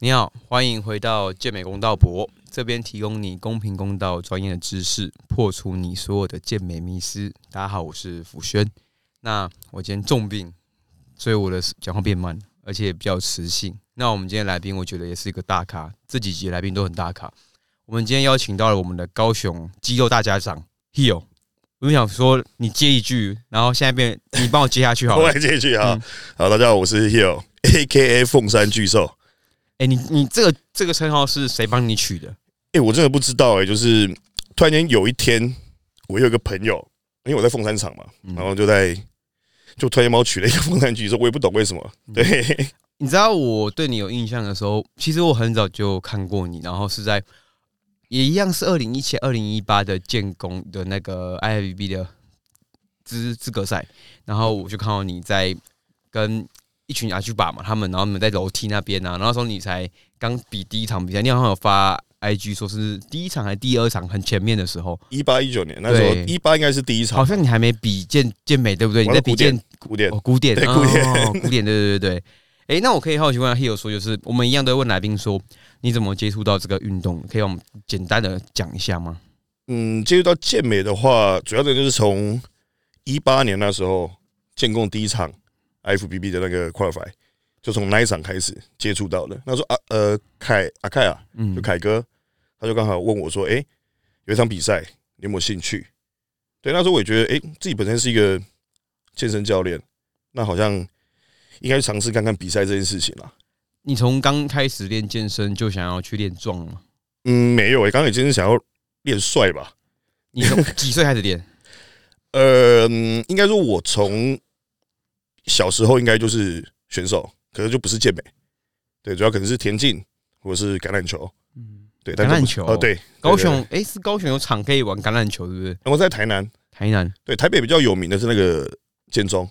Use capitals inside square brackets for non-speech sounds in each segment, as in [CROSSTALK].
你好，欢迎回到健美公道博这边，提供你公平公道、专业的知识，破除你所有的健美迷思。大家好，我是福轩。那我今天重病，所以我的讲话变慢，而且比较磁性。那我们今天来宾，我觉得也是一个大咖，这几集来宾都很大咖。我们今天邀请到了我们的高雄肌肉大家长 Hill。我就想说，你接一句，然后现在变你帮我接下去好了。[LAUGHS] 我来接一句啊！好，大家好，我是 Hill，A K A 凤山巨兽。哎，你你这个这个称号是谁帮你取的？哎，我真的不知道哎，就是突然间有一天，我有一个朋友，因为我在凤山场嘛，然后就在就突然间帮我取了一个 [LAUGHS] 凤山巨兽，我也不懂为什么。[LAUGHS] 对，你知道我对你有印象的时候，其实我很早就看过你，然后是在也一样是二零一七、二零一八的建工的那个 I F B 的资资格赛，然后我就看到你在跟。一群阿去把嘛，他们然后你们在楼梯那边啊，然后说你才刚比第一场比赛，你好像有发 IG 说是第一场还是第二场很前面的时候，一八一九年那时候一八应该是第一场，好像你还没比健健美对不对？你在比健古典哦古典对古典古典对对对对。哎，那我可以好奇问下 Hill 说，就是我们一样都会问来宾说，你怎么接触到这个运动？可以我们简单的讲一下吗？嗯，接触到健美的话，主要的就是从一八年那时候建工第一场。FBB 的那个 qualify 就从那一场开始接触到的。那时候啊，呃，凯阿凯啊，嗯，就凯哥，他就刚好问我说：“哎，有一场比赛，你有没有兴趣？”对，那时候我也觉得，哎，自己本身是一个健身教练，那好像应该尝试看看比赛这件事情啦。你从刚开始练健身就想要去练壮吗？嗯，没有，哎，刚开始健身想要练帅吧。你从几岁开始练？[LAUGHS] 呃，应该说我从。小时候应该就是选手，可是就不是健美，对，主要可能是田径或者是橄榄球，嗯，对，橄榄球，哦，对，高雄，哎，是高雄有场可以玩橄榄球，对不对？我在台南，台南，对，台北比较有名的是那个建中。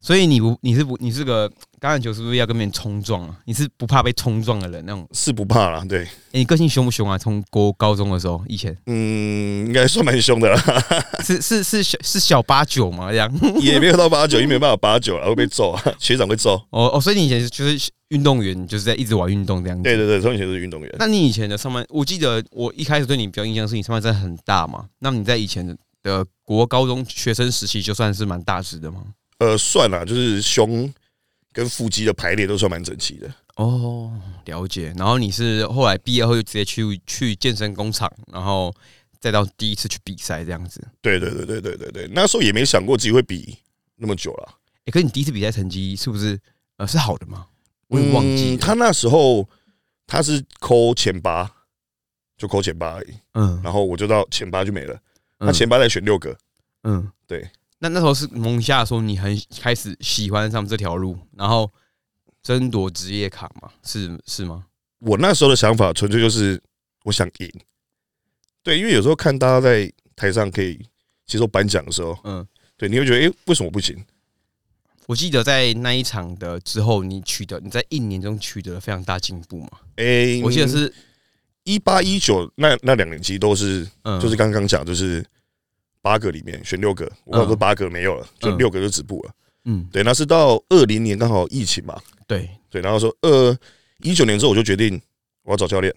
所以你不你是不你是个橄榄球是不是要跟别人冲撞啊？你是不怕被冲撞的人那种？是不怕啦，对。你个性凶不凶啊？从国高中的时候以前，嗯，应该算蛮凶的啦。[LAUGHS] 是是是小是小八九嘛？这样也没有到八九，因为没办法八九啊，会被揍啊，[LAUGHS] 学长会揍。哦哦，所以你以前就是运动员，就是在一直玩运动这样子。对对对，从以前是运动员。那你以前的上班，我记得我一开始对你比较印象是你上班真的很大嘛？那你在以前的国高中学生时期就算是蛮大只的吗？呃，算了，就是胸跟腹肌的排列都算蛮整齐的。哦，了解。然后你是后来毕业后就直接去去健身工厂，然后再到第一次去比赛这样子。对对对对对对对，那时候也没想过自己会比那么久了。哎，可是你第一次比赛成绩是不是呃是好的吗？我也忘记。他那时候他是扣前八，就扣前八而已。嗯，然后我就到前八就没了。他前八再选六个。嗯，对。那那时候是萌下说你很开始喜欢上这条路，然后争夺职业卡嘛？是是吗？我那时候的想法纯粹就是我想赢，对，因为有时候看大家在台上可以接受颁奖的时候，嗯，对，你会觉得哎，为什么不行？我记得在那一场的之后，你取得你在一年中取得了非常大进步嘛？哎，我记得是一八一九那那两年其实都是，嗯就是刚刚讲就是。八个里面选六个，我说八个没有了，就六个就止步了。嗯，对，那是到二零年刚好疫情嘛，对对，然后说二一九年之后我就决定我要找教练。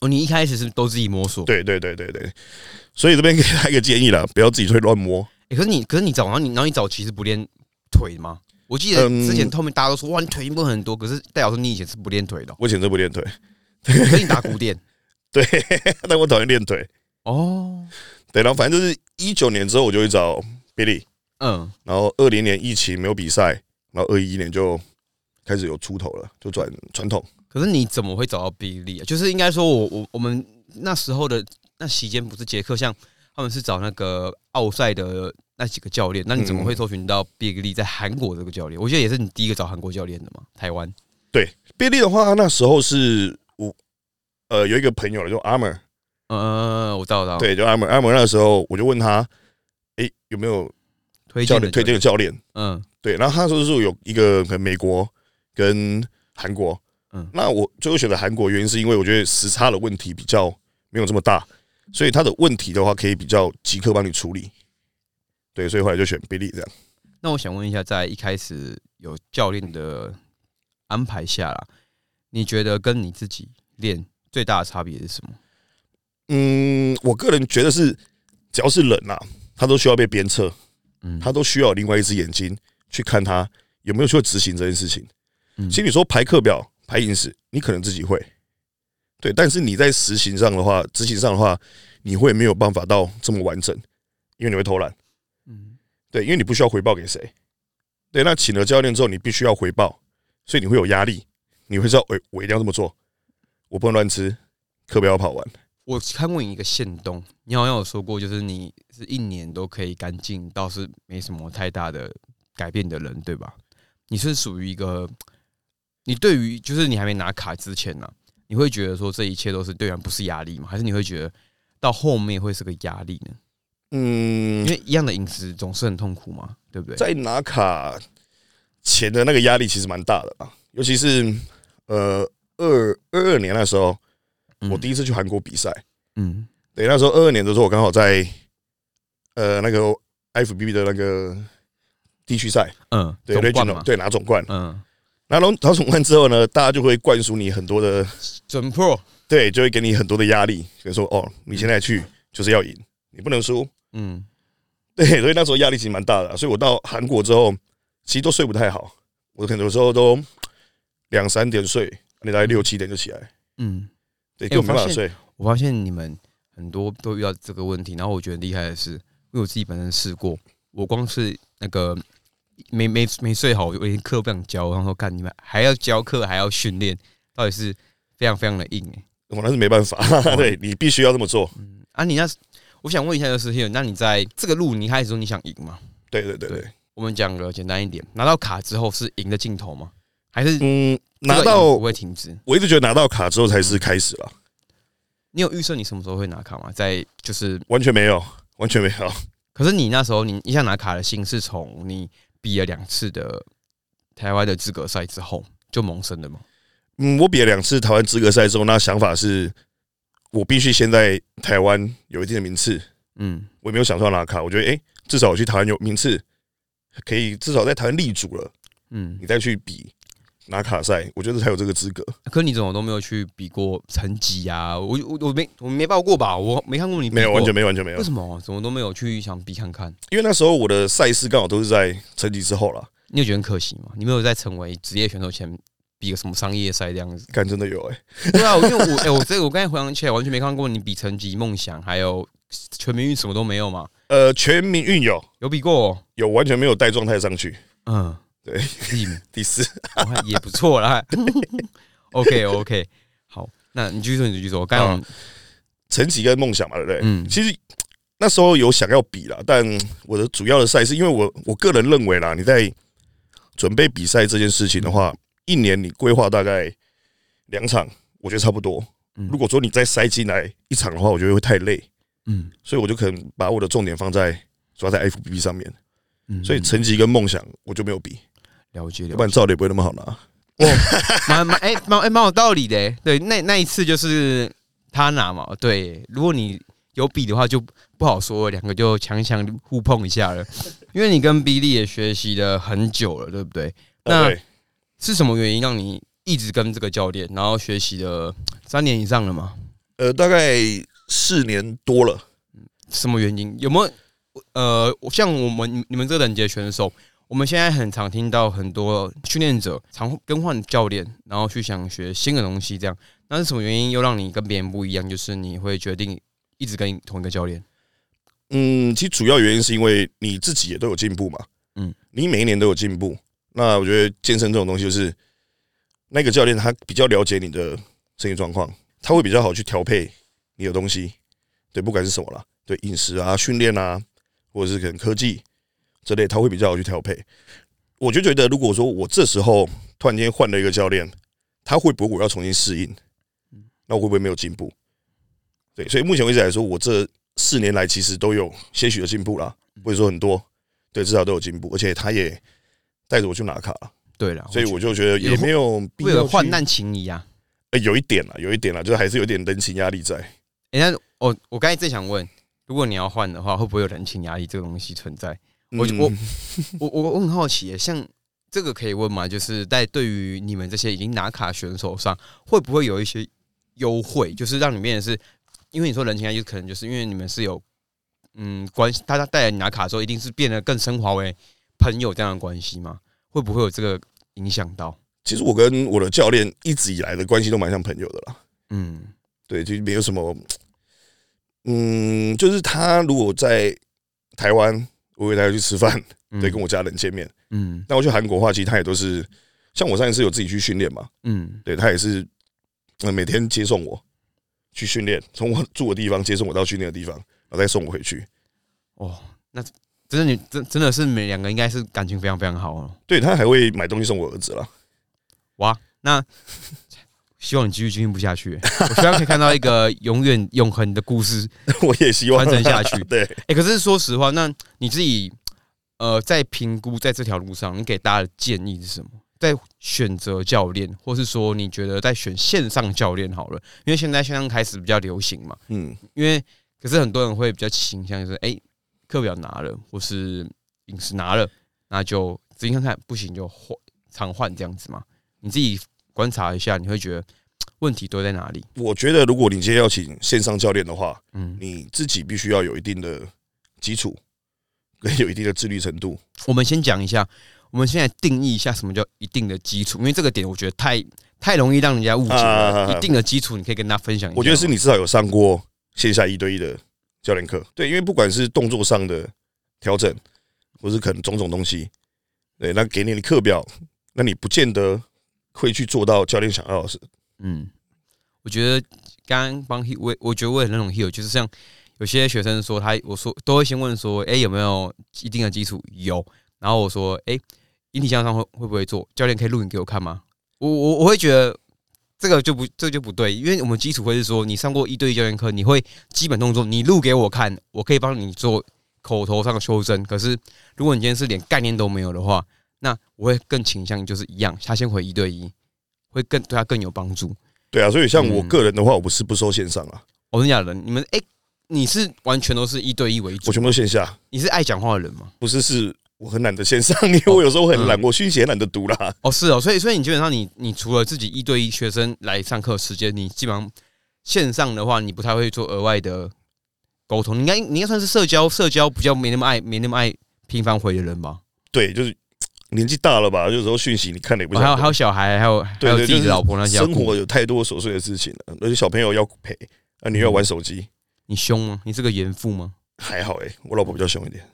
哦，你一开始是都自己摸索？对对对对对，所以这边给他一个建议啦，不要自己去乱摸。可是你，可是你早，然后你，然后你早期是不练腿吗？我记得之前后面大家都说哇，你腿进步很多，可是戴老师你以前是不练腿的。我以前是不练腿，可是你打古典，[LAUGHS] 对，[LAUGHS] 但我讨厌练腿。哦。对，然后反正就是一九年之后，我就会找 Billy，嗯，然后二零年疫情没有比赛，然后二一年就开始有出头了，就转传统。可是你怎么会找到 Billy 啊？就是应该说，我我我们那时候的那期间不是杰克，像他们是找那个奥赛的那几个教练，那你怎么会搜寻到 Billy 在韩国这个教练？我觉得也是你第一个找韩国教练的嘛，台湾。对，Billy 的话，那时候是我呃有一个朋友就 Armor。嗯，我知道，知道。对，就阿门阿门那时候，我就问他，哎，有没有推荐推荐的教练？嗯，对。然后他说是有一个可能美国跟韩国。嗯，那我最后选择韩国，原因是因为我觉得时差的问题比较没有这么大，所以他的问题的话可以比较即刻帮你处理。对，所以后来就选比利这样。那我想问一下，在一开始有教练的安排下啦，你觉得跟你自己练最大的差别是什么？嗯，我个人觉得是，只要是人啊，他都需要被鞭策，嗯，他都需要另外一只眼睛去看他有没有去执行这件事情。嗯。其实你说排课表、排饮食，你可能自己会，对，但是你在实行上的话，执行上的话，你会没有办法到这么完整，因为你会偷懒，嗯。对，因为你不需要回报给谁，对，那请了教练之后，你必须要回报，所以你会有压力，你会知道，我我一定要这么做，我不能乱吃，课表要跑完。我看过你一个线动，你好像有说过，就是你是一年都可以干净，倒是没什么太大的改变的人，对吧？你是属于一个，你对于就是你还没拿卡之前呢、你会觉得说这一切都是对然不是压力吗？还是你会觉得到后面会是个压力呢？嗯因，为一样的饮食总是很痛苦嘛，对不对？在拿卡前的那个压力其实蛮大的吧，尤其是呃二二二年那时候，嗯我第一次去韩国比赛，嗯。对，那时候二二年的时候，我刚好在呃那个 FBB 的那个地区赛，嗯，对总冠 regional 嘛，对拿总冠，嗯，拿龙拿总冠之后呢，大家就会灌输你很多的，准 Pro，对，就会给你很多的压力，比如说哦，你现在去就是要赢，你不能输，嗯。对，所以那时候压力其实蛮大的啊、所以我到韩国之后，其实都睡不太好，我可能有时候都两三点睡，你大概六七点就起来，嗯。对，欸根本没我发现办法睡。我发现你们很多都遇到这个问题，然后我觉得厉害的是，因为我自己本身试过，我光是那个没没没睡好，我连课不想教，然后说干你们还要教课还要训练，到底是非常非常的硬哎、我那是没办法，[LAUGHS] 对你必须要这么做。嗯啊，你那我想问一下就是 h 那你在这个路你一开始说你想赢吗？对对对对对，我们讲个简单一点，拿到卡之后是赢的尽头吗？还是嗯，拿到不会停止？我一直觉得拿到卡之后才是开始了，你有预设你什么时候会拿卡吗？在就是完全没有，完全没有。可是你那时候，你一下拿卡的心是从你比了两次的台湾的资格赛之后就萌生的吗？嗯，我比了两次台湾资格赛之后，那想法是我必须先在台湾有一定的名次。嗯我也没有想说要拿卡，我觉得诶，至少我去台湾有名次，可以至少在台湾立足了，嗯你。再去比拿卡赛，我觉得才有这个资格。可你怎么都没有去比过成绩啊？我我我没我没报过吧？我没看过你比没有，完全没有，完全没有为。什么怎么都没有去想比看看？因为那时候我的赛事刚好都是在成绩之后了，你有觉得很可惜吗？你没有在成为职业选手前比个什么商业赛这样子？看真的有哎、对啊，因为我 [LAUGHS] 哎、我这个我刚才回想起来，完全没看过你比成绩、梦想还有全民运什么都没有嘛？呃，全民运有有比过、哦？有完全没有带状态上去，嗯，对，第四。[LAUGHS] 哦也不错啦。[LAUGHS] OK OK，好，那你继续说，你继续说。我刚刚成绩跟梦想嘛，对不对？嗯其实那时候有想要比啦，但我的主要的赛事，因为我我个人认为啦，你在准备比赛这件事情的话，一年你规划大概两场，我觉得差不多。嗯如果说你再塞进来一场的话，我觉得会太累，嗯所以我就可能把我的重点放在主要在 FBB 上面，嗯所以成绩跟梦想我就没有比，了解不然解，照的也不会那么好拿。哦蛮蛮哎蛮哎蛮有道理的欸。对，那那一次就是他拿嘛，对，如果你有比的话，就不好说，两个就强强互碰一下了。[LAUGHS] 因为你跟比利也学习了很久了，对不对？那是什么原因让你一直跟这个教练，然后学习了三年以上了吗？呃，大概四年多了。什么原因？有没有呃，像我们你们这个等级的选手，我们现在很常听到很多训练者常更换教练，然后去想学新的东西，这样。那是什么原因又让你跟别人不一样？就是你会决定一直跟同一个教练？嗯，其实主要原因是因为你自己也都有进步嘛，嗯嗯，你每一年都有进步。那我觉得健身这种东西，就是那个教练他比较了解你的身体状况，他会比较好去调配你的东西，对，不管是什么啦，对饮食啊、训练啊，或者是可能科技之类，他会比较好去调配。我就觉得，如果说我这时候突然间换了一个教练，他会不会我要重新适应？那我会不会没有进步？对，所以目前为止来说，我这四年来其实都有些许的进步啦，不会说很多，对，至少都有进步，而且他也带着我去拿卡，对了，所以我就觉得也没有必会要患难情谊啊。呃有一点啦，有一点啦，就是还是有点人情压力在。哎、那我我刚才正想问，如果你要换的话，会不会有人情压力这个东西存在？我嗯我我我我很好奇耶，像这个可以问吗？就是在对于你们这些已经拿卡选手上，会不会有一些优惠？就是让你变得是，因为你说人情啊，就可能就是因为你们是有嗯关系，大家带来你拿卡的时候，一定是变得更升华为朋友这样的关系吗？会不会有这个影响到？其实我跟我的教练一直以来的关系都蛮像朋友的啦。嗯对，就没有什么，嗯，就是他如果在台湾，我会带他去吃饭，嗯对，跟我家人见面。嗯那我去韩国的话，其实他也都是，像我上一次有自己去训练嘛，嗯对他也是，呃，每天接送我去训练，从我住的地方接送我到训练的地方，然后再送我回去。哦，那真的你真真的是你们两个应该是感情非常非常好哦。对他还会买东西送我儿子了。哇，那希望你继续经营不下去，我希望可以看到一个永远永恒的故事。[LAUGHS] 我也希望传承下去 [LAUGHS] 对，哎、可是说实话，那你自己呃，在评估在这条路上，你给大家的建议是什么？在选择教练，或是说你觉得在选线上教练好了，因为现在线上开始比较流行嘛。嗯，因为可是很多人会比较倾向就是，哎、课表拿了，或是饮食拿了，那就仔细看看，不行就换常换这样子嘛。你自己观察一下，你会觉得 [TSK] 问题都在哪里？我觉得如果你今天要请线上教练的话，嗯，你自己必须要有一定的基础，[LAUGHS] 跟有一定的自律程度。我们先讲一下，我们现在定义一下什么叫一定的基础，因为这个点我觉得太太容易让人家误解了。啊一定的基础，你可以跟大家分享一下。我觉得是你至少有上过线下一对一的教练课，对，因为不管是动作上的调整，或是可能种种东西，对，那给你的课表，那你不见得会去做到教练想要的事。嗯，我觉得刚刚帮 he，我我觉得我也那种 he，就是像有些学生说他，我说都会先问说，哎、有没有一定的基础？有，然后我说，哎、引体向上会会不会做？教练可以录影给我看吗？我我我会觉得这个就不这就不对，因为我们基础会是说，你上过一对一教练课，你会基本动作你录给我看，我可以帮你做口头上的修正。可是如果你今天是连概念都没有的话，那我会更倾向于就是一样，他先回一对一，会更对他更有帮助。对啊，所以像我嗯个人的话，我不是不收线上啊，我跟你讲人，你们哎、你是完全都是一对一为主我，全部都线下，你是爱讲话的人吗？不是是我很懒得线上，因为我有时候很懒，嗯我讯息也懒得读啦。哦，是哦，所以所以你基本上你你除了自己一对一学生来上课时间，你基本上线上的话，你不太会做额外的沟通，你应该你应该算是社交社交比较没那么爱没那么爱频繁回的人吧？对，就是年纪大了吧，有时候讯息你看了也不哦、还有还有。小孩，还有还有自己的老婆那些生活有太多琐碎的事情了，而且小朋友要陪，啊，你又要玩手机，你凶吗？你是个严父吗还好哎、我老婆比较凶一点。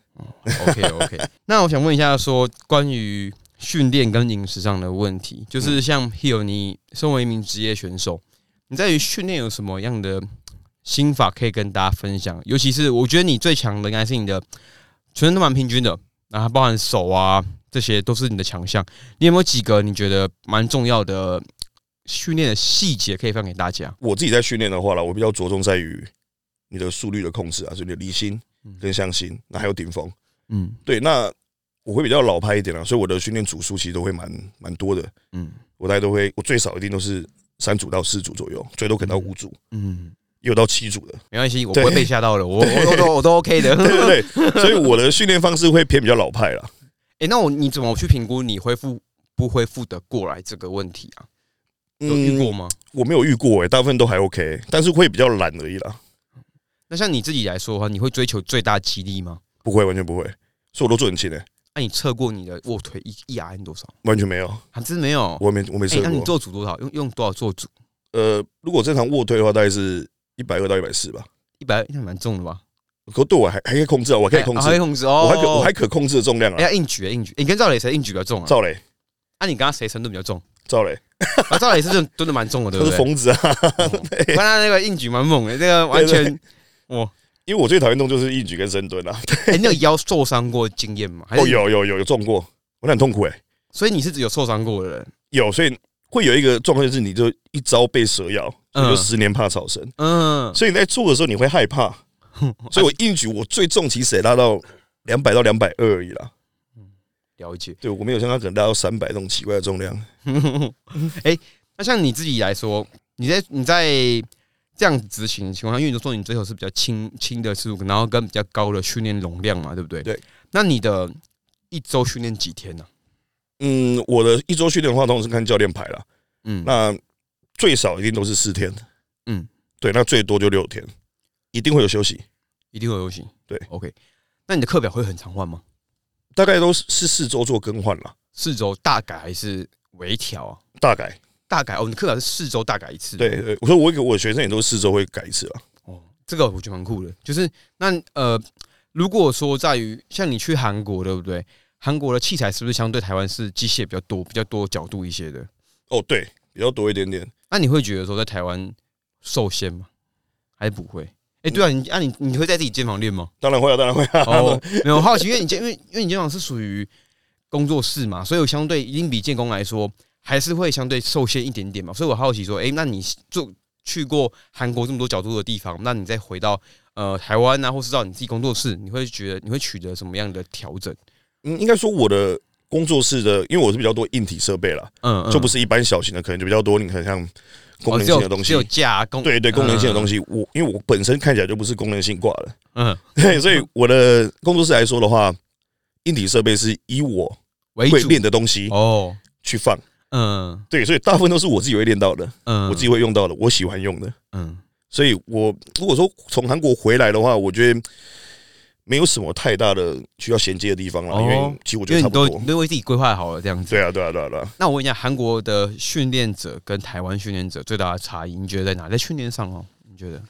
？OK OK，[LAUGHS] 那我想问一下，说关于训练跟饮食上的问题，就是像 Hill，你身为一名职业选手，你在于训练有什么样的心法可以跟大家分享？尤其是我觉得你最强的应该是你的全身都蛮平均的，然后包含手啊这些都是你的强项。你有没有几个你觉得蛮重要的训练的细节可以分享给大家？我自己在训练的话啦，我比较着重在于你的速率的控制啊，就是你的离心跟向心，那还有顶峰。嗯对，那我会比较老派一点啦，所以我的训练组数其实都会蛮蛮多的。嗯我大概都会，我最少一定都是三组到四组左右，最多可能到五组，嗯，也有到七组的。没关系，我不会被吓到的，我我我都我都 OK 的。[LAUGHS] 对对对，所以我的训练方式会偏比较老派啦。[LAUGHS] 哎、那我你怎么去评估你恢复不恢复的过来这个问题啊？有遇过嗯，吗？我没有遇过哎、大部分都还 OK，但是会比较懒而已啦，那像你自己来说的话，你会追求最大肌力吗？不会，完全不会，所以我都做很轻诶、那、你测过你的卧推一一 RN 多少？完全没有，还真没有。我没我没哎、那你测过。做组多少？用用多少做组？呃，如果正常卧推的话，大概是一百二到一百四吧。一百那蛮重的吧？可对我还还可以控制啊，我可以控制可以，控制哦。我还可我还可控制的重量啊。硬举硬举，你跟赵磊谁硬举比较重啊？赵磊，啊，你刚刚谁程度比较重？赵磊，啊，赵磊是蹲的蛮重的，[LAUGHS] 对他不对？是疯子啊！我 [LAUGHS] 看他那个硬举蛮猛的，这个完全哇！因为我最讨厌动就是硬举跟深蹲啊。[LAUGHS] 哎、你有腰受伤过经验吗？哦，有有有有中过，我很痛苦哎。所以你是有受伤过的人？有，所以会有一个状况就是，你就一招被蛇咬，你就嗯十年怕草绳。嗯，所以你在做的时候你会害怕，[LAUGHS] 所以我硬举我最重其实也拉到两百到两百二而已啦。了解。对我没有像他可能拉到三百这种奇怪的重量。[LAUGHS] 哎那像你自己来说，你在你在这样子执行的情况下，因为你说你最后是比较轻轻的次数，然后跟比较高的训练容量嘛，对不对？对。那你的一周训练几天呢、嗯，我的一周训练的话，通常是看教练排了。嗯，那最少一定都是四天，嗯，对，那最多就六天，一定会有休息，一定会有休息。对，OK。那你的课表会很常换吗？大概都是是四周做更换啦，四周大改还是微调啊？大改。大改哦，你课表是四周大改一次。对对，我说我给我的学生也都是四周会改一次啊。哦，这个我觉得蛮酷的。就是那呃，如果说在于像你去韩国，对不对？韩国的器材是不是相对台湾是机械比较多、比较多角度一些的？哦，对，比较多一点点。那你会觉得说在台湾受限吗？还是不会？哎，对啊，你啊你你会在自己间房练吗？当然会啊，当然会啊。哦，没有好奇，因为你间因为因为你间房是属于工作室嘛，所以我相对一定比建工来说还是会相对受限一点点嘛。所以我好奇说，哎，那你做去过韩国这么多角度的地方，那你再回到呃台湾啊，或是到你自己工作室，你会觉得你会取得什么样的调整？嗯，应该说我的工作室的，因为我是比较多硬体设备啦，嗯，就不是一般小型的，可能就比较多。你可能像功能性的东西，只有架功，对对，功能性的东西。我因为我本身看起来就不是功能性挂的，嗯，[LAUGHS] 对，所以我的工作室来说的话，硬体设备是以我为会练的东西哦。去放，嗯。对，所以大部分都是我自己会练到的，嗯，我自己会用到的，我喜欢用的。嗯。所以我如果说从韩国回来的话，我觉得没有什么太大的需要衔接的地方了，哦因为其实我觉得差不多你。都为自己规划好了这样子。对啊，对啊，对啊，对啊。那我问一下，韩国的训练者跟台湾训练者最大的差异，你觉得在哪？在训练上哦？你觉得？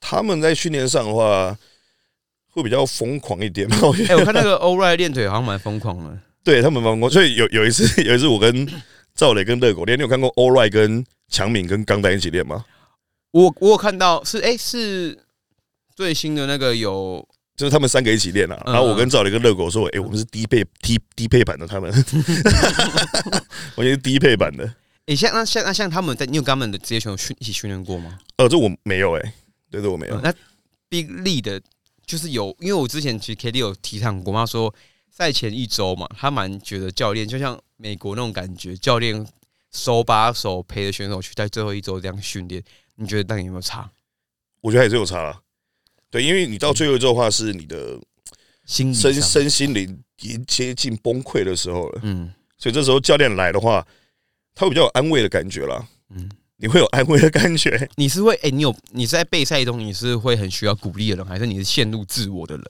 他们在训练上的话，会比较疯狂一点嘛？[LAUGHS] 我觉哎、得，我看那个欧瑞练腿好像蛮疯狂的。对他们疯狂。所以有有一次，有一次我跟赵磊跟热狗练，你有看过欧瑞跟强敏跟钢丹一起练吗？我我有看到是哎、是最新的那个有就是他们三个一起练啊。嗯然后我跟赵磊跟热狗说：“哎，我们是低配低低配版的，他们，[LAUGHS] 我也是低配版的。哎、像那像那像他们在你有跟他们的职业选手训一起训练过吗？呃，这我没有哎，对，这我没有嗯。那 Big Lee 的，就是有，因为我之前其实 K D 有提倡过，他说赛前一周嘛，他蛮觉得教练就像美国那种感觉，教练手把手陪着选手去在最后一周这样训练，你觉得那你有没有差？我觉得还是有差啦。对，因为你到最后一周的话，是你的心身身心灵已经接近崩溃的时候了，嗯所以这时候教练来的话，他会比较有安慰的感觉啦。嗯，你会有安慰的感觉。你是会哎、你有你是在备赛中你是会很需要鼓励的人，还是你是陷入自我的人？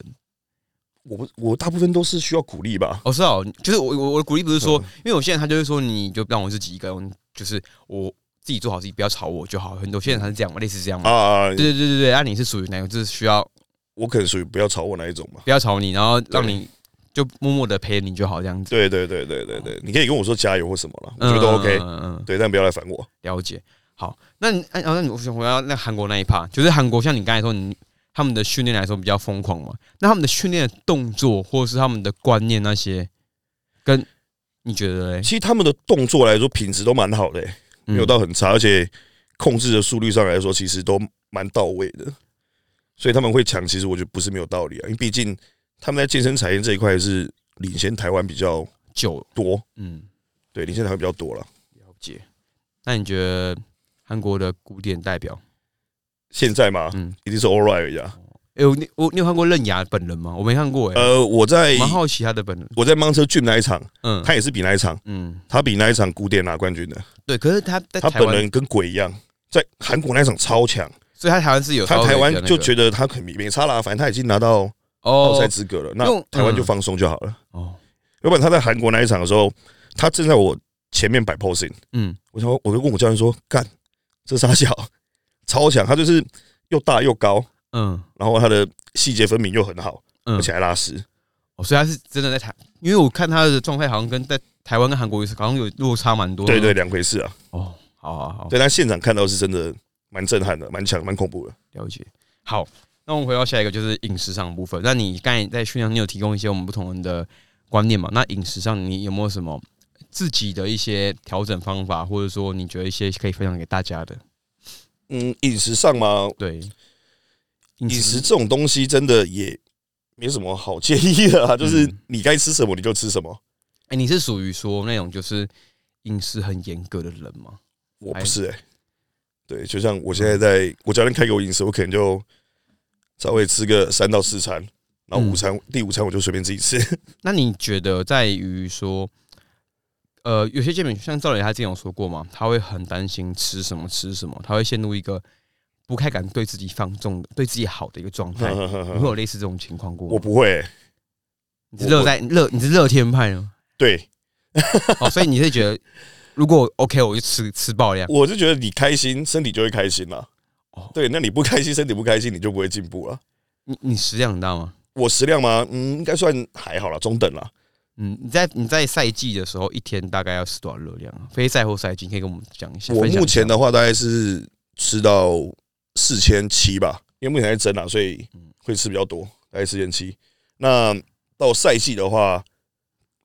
我不，我大部分都是需要鼓励吧。哦，是哦，就是我我我的鼓励不是说，嗯因为有些人他就是说，你就让我自己一个人，就是我自己做好自己，不要吵我就好。很多现在他是这样嘛，类似这样嘛。啊，对对对对对，那、你是属于哪个？就是需要我可能属于不要吵我那一种嘛。不要吵你，然后让你就默默的陪你就好，这样子。对对对对对对，你可以跟我说加油或什么了，我觉得都 OK。嗯嗯，对，但不要来烦我。了解。好，那你哎，然后那你我想回到那韩国那一趴，就是韩国像你刚才说，你他们的训练来说比较疯狂嘛？那他们的训练的动作或者是他们的观念那些，跟你觉得嘞？其实他们的动作来说，品质都蛮好的、欸，没有嗯到很差，而且控制的速率上来说，其实都蛮到位的。所以他们会强，其实我觉得不是没有道理啊，因为毕竟他们在健身产业这一块是领先台湾比较久，多，嗯，对，领先台湾比较多了。了解。那你觉得韩国的古典代表？现在嘛，嗯，一定是 All Right 而已啊。哎、我你我你有看过刃牙本人吗？我没看过、哎、呃，我在蛮好奇他的本人。我在盲车俊那一场，嗯他也是比那一场，嗯，他比那一场古典拿冠军的，对。可是他在他，本人跟鬼一样，在韩国那一场超强，所以他台湾是有他台湾就觉得他很没差啦，反正他已经拿到奥赛哦资格了，那台湾就放松就好了。哦，要不然他在韩国那一场的时候，他正在我前面摆 posing，嗯我说我就问我教练说，干这傻小超强，他就是又大又高，嗯然后他的细节分明又很好，嗯而且还拉丝。哦，所以他是真的在台，因为我看他的状态好像跟在台湾跟韩国好像有落差蛮多的。对对，两回事啊。哦，好好好，对，但现场看到是真的蛮震撼的，蛮强，蛮恐怖的。了解。好，那我们回到下一个就是饮食上的部分。那你刚才在训练，你有提供一些我们不同人的观念嘛？那饮食上你有没有什么自己的一些调整方法，或者说你觉得一些可以分享给大家的？嗯，饮食上嘛，对，饮食这种东西真的也没什么好建议的啊，就是嗯你该吃什么你就吃什么。哎、你是属于说那种就是饮食很严格的人吗？我不是哎、对，就像我现在在我教练开给我饮食，我可能就稍微吃个三到四餐，然后午餐、第五餐我就随便自己吃。[LAUGHS] 那你觉得在于说，呃，有些健美像赵磊他之前有说过嘛，他会很担心吃什么吃什么，他会陷入一个不太敢对自己放纵的、对自己好的一个状态。[LAUGHS] 你会有类似这种情况过吗？我不会、你是乐在乐，你是乐天派吗？对，[LAUGHS] 哦，所以你是觉得如果 OK，我就吃吃爆量。我是觉得你开心，身体就会开心了。哦对，那你不开心，身体不开心，你就不会进步了。你你食量很大吗？我食量吗？嗯，应该算还好啦，中等啦。嗯，你在你在赛季的时候，一天大概要吃多少热量啊？非赛后赛季，你可以跟我们讲一下。我目前的话大概是吃到四千七吧，因为目前在增啊，所以会吃比较多，大概四千七。那到赛季的话，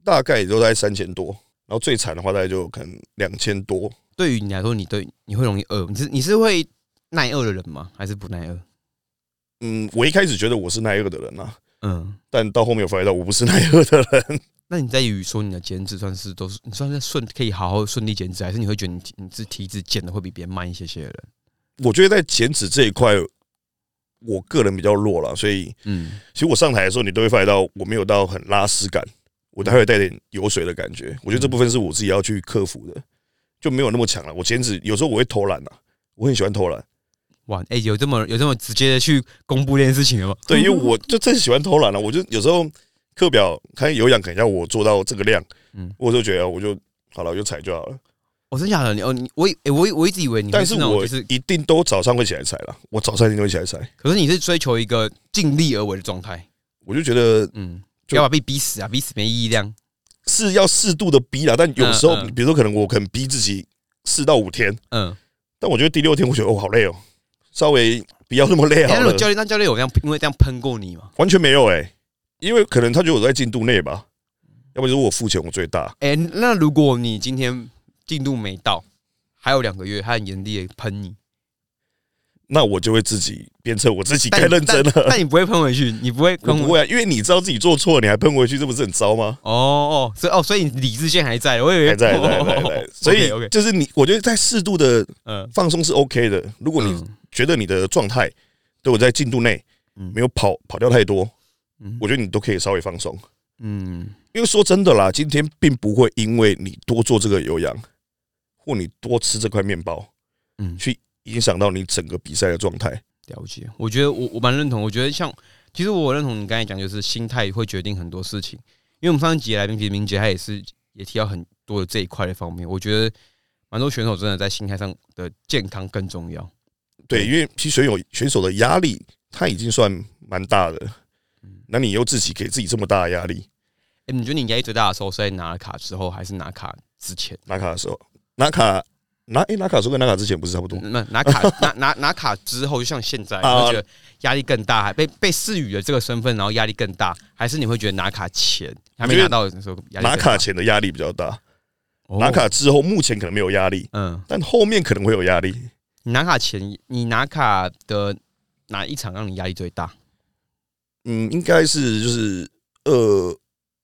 大概也都在三千多，然后最惨的话大概就可能两千多。对于你来说，你对你会容易饿，你是你是会耐饿的人吗？还是不耐饿？嗯，我一开始觉得我是耐饿的人啊，嗯，但到后面我发现到我不是耐饿的人。[LAUGHS] 那你在于说你的减脂算是都是你算是顺可以好好顺利减脂，还是你会觉得你你是体脂减的会比别人慢一些些的人？我觉得在减脂这一块，我个人比较弱了，所以嗯，其实我上台的时候，你都会发现到我没有到很拉丝感，我待会带点油水的感觉。我觉得这部分是我自己要去克服的，就没有那么强了。我减脂有时候我会偷懒啊，我很喜欢偷懒。哇，哎、有这么有这么直接的去公布这件事情了吗？对，因为我就真喜欢偷懒了、我就有时候课表看有氧，可能要我做到这个量，嗯嗯，我就觉得我就好了，我就踩就好了。我、真假的？你哦，你我以、欸、我以我一直以为你会但是我就是，一定都早上会起来踩了，我早上一定会起来踩。可是你是追求一个尽力而为的状态，我就觉得嗯，不要把被逼死啊，逼死没意义这样。是要适度的逼啦，但有时候嗯嗯比如说可能我可能逼自己四到五天，嗯，但我觉得第六天我觉得哦好累哦，稍微不要那么累好了。教练，那教练有这样因为这样喷过你吗？完全没有哎、因为可能他觉得我在进度内吧，要不就是我付钱我最大。哎、那如果你今天进度没到，还有两个月，他很严厉的喷你，那我就会自己鞭策我自己但该认真了。但你不会喷回去，你不会我喷回不会啊，因为你知道自己做错，你还喷回去，这不是很糟吗？哦哦，所以哦，所以你理智线还在，我以为还在，[LAUGHS] 在，在，在。所以 OK，就是你，我觉得在适度的嗯，放松是 OK 的。如果你嗯觉得你的状态都有在进度内，嗯没有跑跑掉太多，嗯我觉得你都可以稍微放松。嗯因为说真的啦，今天并不会因为你多做这个有氧，或你多吃这块面包，嗯，去影响到你整个比赛的状态。了解。我觉得我我蛮认同，我觉得像其实我认同你刚才讲，就是心态会决定很多事情。因为我们上一集来宾其实明杰他也是也提到很多的这一块的方面，我觉得蛮多选手真的在心态上的健康更重要。对，因为其实选手选手的压力，他已经算蛮大的。那你又自己给自己这么大的压力，哎、你觉得你压力最大的时候是在拿了卡之后，还是拿卡之前？拿卡的时候，拿卡拿诶、拿卡说跟拿卡之前不是差不多？那拿卡 [LAUGHS] 拿拿拿卡之后，就像现在，你啊会觉得压力更大，还被被赐予了这个身份，然后压力更大，还是你会觉得拿卡前还没拿到的时候压力拿卡前的压力比较大，哦拿卡之后目前可能没有压力，嗯，但后面可能会有压力。你拿卡前，你拿卡的哪一场让你压力最大？嗯，应该是就是二，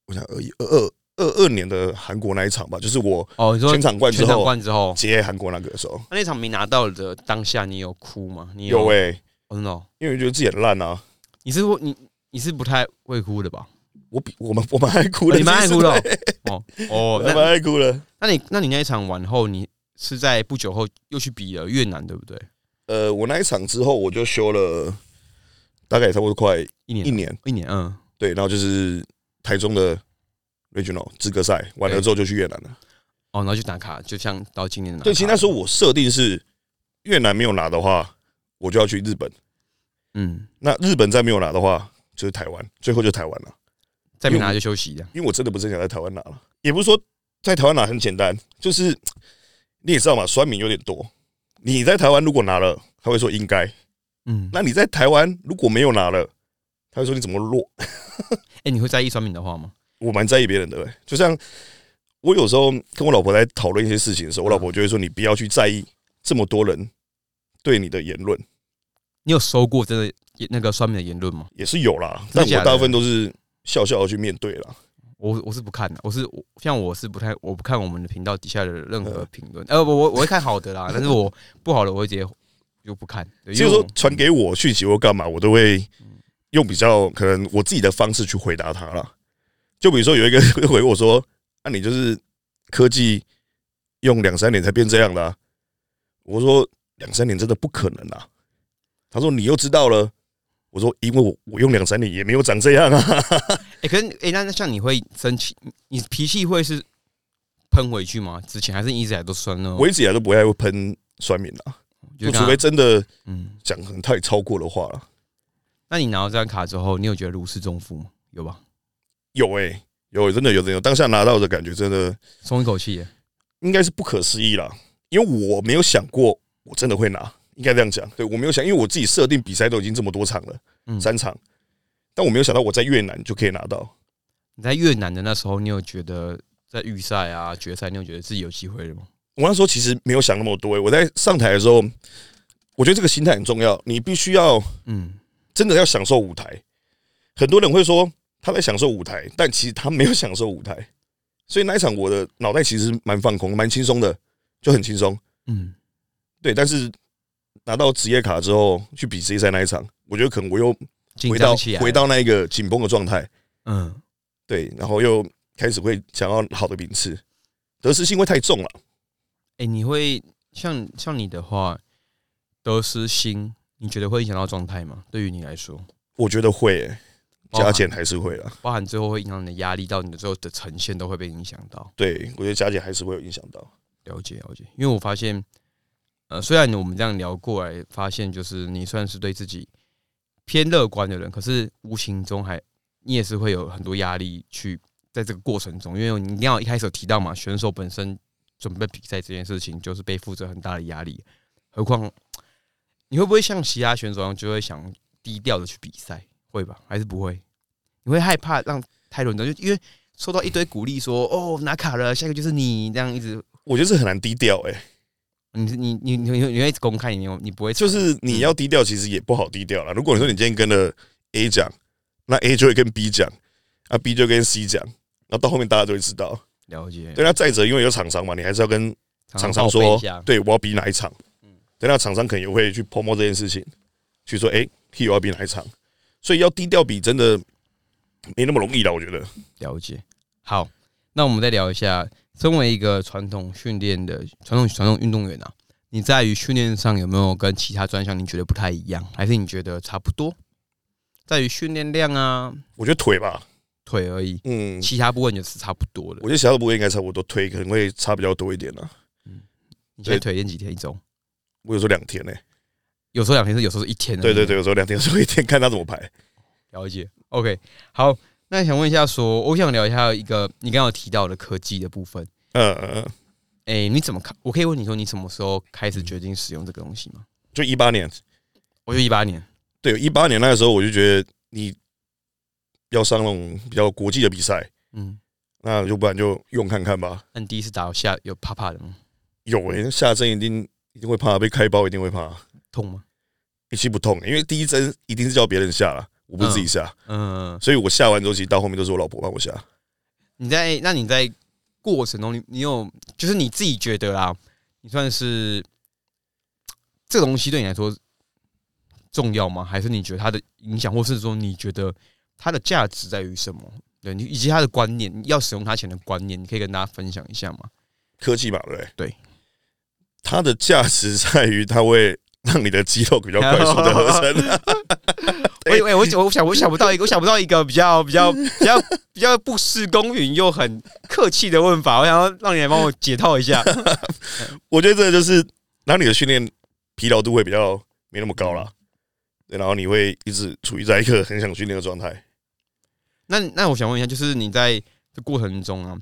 我想二一二二二二年的韩国那一场吧，就是我哦，你说全场冠之全场后冠之后，接韩国那个的时候，那那场没拿到的当下，你有哭吗？你有有诶、哦真的哦，因为觉得自己很烂啊。你是会你你是不太会哭的吧？我比我们我们爱哭的，你蛮爱哭的哦哦哦，[LAUGHS] 我蛮那爱哭的。那你那你那一场完后，你是在不久后又去比了越南，对不对？呃，我那一场之后，我就休了大概也差不多快一年一年，一年，嗯，对，然后就是台中的 regional 资格赛完了之后就去越南了。哦，然后去打卡，就像到今年的拿对，其实那时候我设定是越南没有拿的话，我就要去日本；嗯，那日本再没有拿的话，就是台湾，最后就台湾了。再没拿就休息一下。因为我真的不是想在台湾拿了，也不是说在台湾拿很简单，就是你也知道嘛，酸民有点多。你在台湾如果拿了，他会说应该；嗯，那你在台湾如果没有拿了，他会说你怎么弱。[LAUGHS] 哎，你会在意酸民的话吗？我蛮在意别人的、欸，就像我有时候跟我老婆在讨论一些事情的时候，我老婆就会说你不要去在意这么多人对你的言论，你有收过真的那个酸民的言论吗？也是有啦，但我大部分都是笑笑的去面对啦。我我是不看的，我是我像我是不太我不看我们的频道底下的任何评论，呃，我我我会看好的啦，[LAUGHS] 但是我不好的我会直接就不看。对就是说传给我讯息或干嘛，我都会用比较可能我自己的方式去回答他啦。就比如说有一个 [LAUGHS] 会回我说：“那、你就是科技用两三年才变这样的、啊。我说两三年真的不可能啊。他说你又知道了。我说因为我我用两三年也没有长这样啊。哎、[LAUGHS] 可是哎、那那像你会生气，你脾气会是喷回去吗？之前还是一直以来都酸呢？我一直以来都不太会喷酸民啊，就除非真的嗯，讲很太超过的话了。那你拿到这张卡之后，你有觉得如释重负吗？有吧？有诶、有真的有真的有，当下拿到的感觉真的松一口气。应该是不可思议啦，因为我没有想过我真的会拿，应该这样讲。对我没有想，因为我自己设定比赛都已经这么多场了，嗯，三场，但我没有想到我在越南就可以拿到。你在越南的那时候，你有觉得在预赛啊、决赛，你有觉得自己有机会了吗？我那时候其实没有想那么多、欸，我在上台的时候，我觉得这个心态很重要，你必须要嗯，真的要享受舞台。很多人会说他在享受舞台，但其实他没有享受舞台。[LAUGHS] 所以那一场我的脑袋其实蛮放空、蛮轻松的，就很轻松。嗯，对，但是拿到职业卡之后去比职业赛那一场，我觉得可能我又紧回到回到那一个紧绷的状态，嗯，对，然后又开始会想要好的名次，得失心会太重了。哎、你会像像你的话，得失心，你觉得会影响到状态吗？对于你来说，我觉得会、加减还是会啦。包含最后会影响你的压力，到你的最后的呈现都会被影响到。对，我觉得加减还是会有影响到。了解了解，因为我发现，呃，虽然我们这样聊过来，发现就是你算是对自己偏乐观的人，可是无形中还你也是会有很多压力去在这个过程中，因为你一定要一开始有提到嘛，选手本身准备比赛这件事情就是背负着很大的压力，何况你会不会像其他选手一样，就会想低调的去比赛，会吧？还是不会？你会害怕让太多人知道，就因为收到一堆鼓励说，哦，拿卡了，下一个就是你，这样一直我觉得是很难低调，哎，你你你你你你会一直公开，你你不会就是你要低调，其实也不好低调了。如果你说你今天跟了 A 讲，那 A 就会跟 B 讲，那 B 就跟 C 讲，那到后面大家就会知道。了解，对，那再者，因为有厂商嘛，你还是要跟厂商说，对我要比哪一场。嗯对，那厂商可能也会去 promo 这件事情，去说，哎、p 我要比哪一场，所以要低调比真的没那么容易了，我觉得。了解。好，那我们再聊一下，身为一个传统训练的传统传统运动员啊，你在于训练上有没有跟其他专项你觉得不太一样，还是你觉得差不多？在于训练量啊、我觉得腿吧，腿而已，嗯，其他部分也是差不多的我。觉得其他的部位应该差不多，腿可能会差比较多一点了。你现在腿练几天一周？我有时候两天呢、有时候两天是，有时候是一天。对对对，。有时候两天，有时候一天，看他怎么排。[LAUGHS] 了解，OK，好，那想问一下说我想聊一下一个你刚刚有提到的科技的部分。嗯嗯嗯，哎、你怎么看？我可以问你说，你什么时候开始决定使用这个东西吗？就一八年，我就一八年，对，一八年那个时候我就觉得你要上那种比较国际的比赛，嗯，那要不然就用看看吧。那你第一次打下有怕怕的吗？有诶、下针一定一定会怕，被开包一定会怕。痛吗？其实不痛，因为第一针一定是叫别人下了，我不是自己下，嗯，所以我下完之后，其实到后面都是我老婆帮我下。你在那你在过程中，你你有就是你自己觉得啊，你算是这个东西对你来说重要吗？还是你觉得它的影响，或是说你觉得它的价值在于什么？对，你以及它的观念，要使用它前的观念，你可以跟大家分享一下吗？科技嘛，对不对？对，它的价值在于它会让你的肌肉比较快速的合成。[LAUGHS] 我我我想我想不到一个，我想不到一个比较比较比较比较不失公允又很客气的问法，我想要让你来帮我解套一下。[LAUGHS] 我觉得这个就是让你的训练疲劳度会比较没那么高啦。对，然后你会一直处于在一个很想训练的状态。那那我想问一下，就是你在这过程中啊，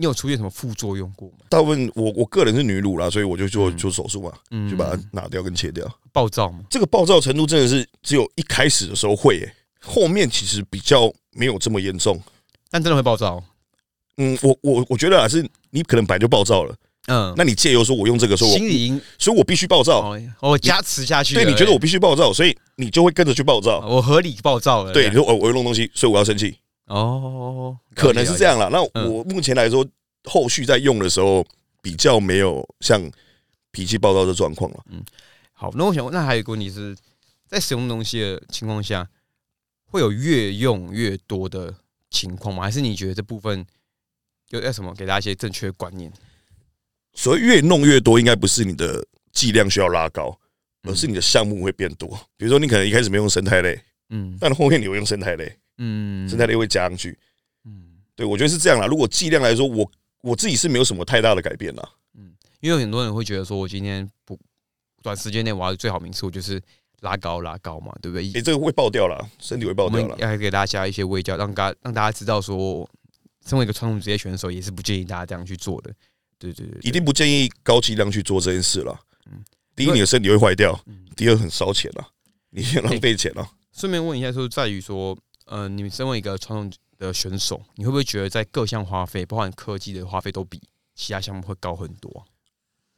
你有出现什么副作用过吗？大部分我我个人是女乳啦，所以我就做嗯做手术嘛，嗯就把它拿掉跟切掉。暴躁吗？这个暴躁程度真的是只有一开始的时候会、欸，后面其实比较没有这么严重。但真的会暴躁。嗯，我我我觉得啊，是你可能本来就暴躁了，嗯，那你借由说我用这个说我，心里已经所以我必须暴躁。哦，我加持下去了。对，你觉得我必须暴躁，所以你就会跟着去暴躁。我合理暴躁了？对，你说我我要弄东西，所以我要生气，哦，可能是这样啦。那嗯我目前来说，后续在用的时候比较没有像脾气暴躁的状况了。嗯好，那我想问，那还有一个问题是在使用东西的情况下，会有越用越多的情况吗？还是你觉得这部分有要什么给大家一些正确的观念？所以越弄越多，应该不是你的剂量需要拉高，嗯而是你的项目会变多。比如说，你可能一开始没用生态类，嗯但后面你会用生态类，嗯生态类会加上去。嗯，对我觉得是这样啦。如果剂量来说，我我自己是没有什么太大的改变啦。嗯因为很多人会觉得说，我今天不短时间内我要最好名次，我就是拉高拉高嘛，对不对？诶、这个会爆掉啦，身体会爆掉了。要给大家一些微教，让大家让大家知道说，身为一个传统职业选手，也是不建议大家这样去做的。对对对对一定不建议高剂量去做这件事了。嗯第一，你的身体会坏掉；嗯第二，很烧钱啦，你先浪费钱啦。顺便问一下，说在于说，呃，你身为一个传统的选手，你会不会觉得在各项花费，包含科技的花费，都比其他项目会高很多？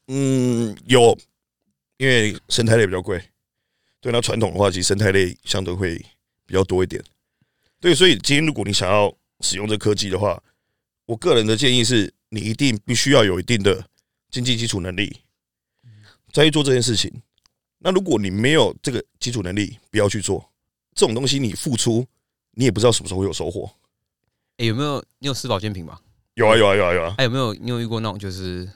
嗯，有，因为生态类比较贵。对，那传统的话，其实生态类相对会比较多一点。对，所以今天如果你想要使用这科技的话，我个人的建议是，你一定必须要有一定的经济基础能力，再去做这件事情。那如果你没有这个基础能力，不要去做这种东西。你付出，你也不知道什么时候会有收获。哎，有没有你有吃保健品吗？有啊，有啊，有啊，有啊！还有没有你有遇过那种就是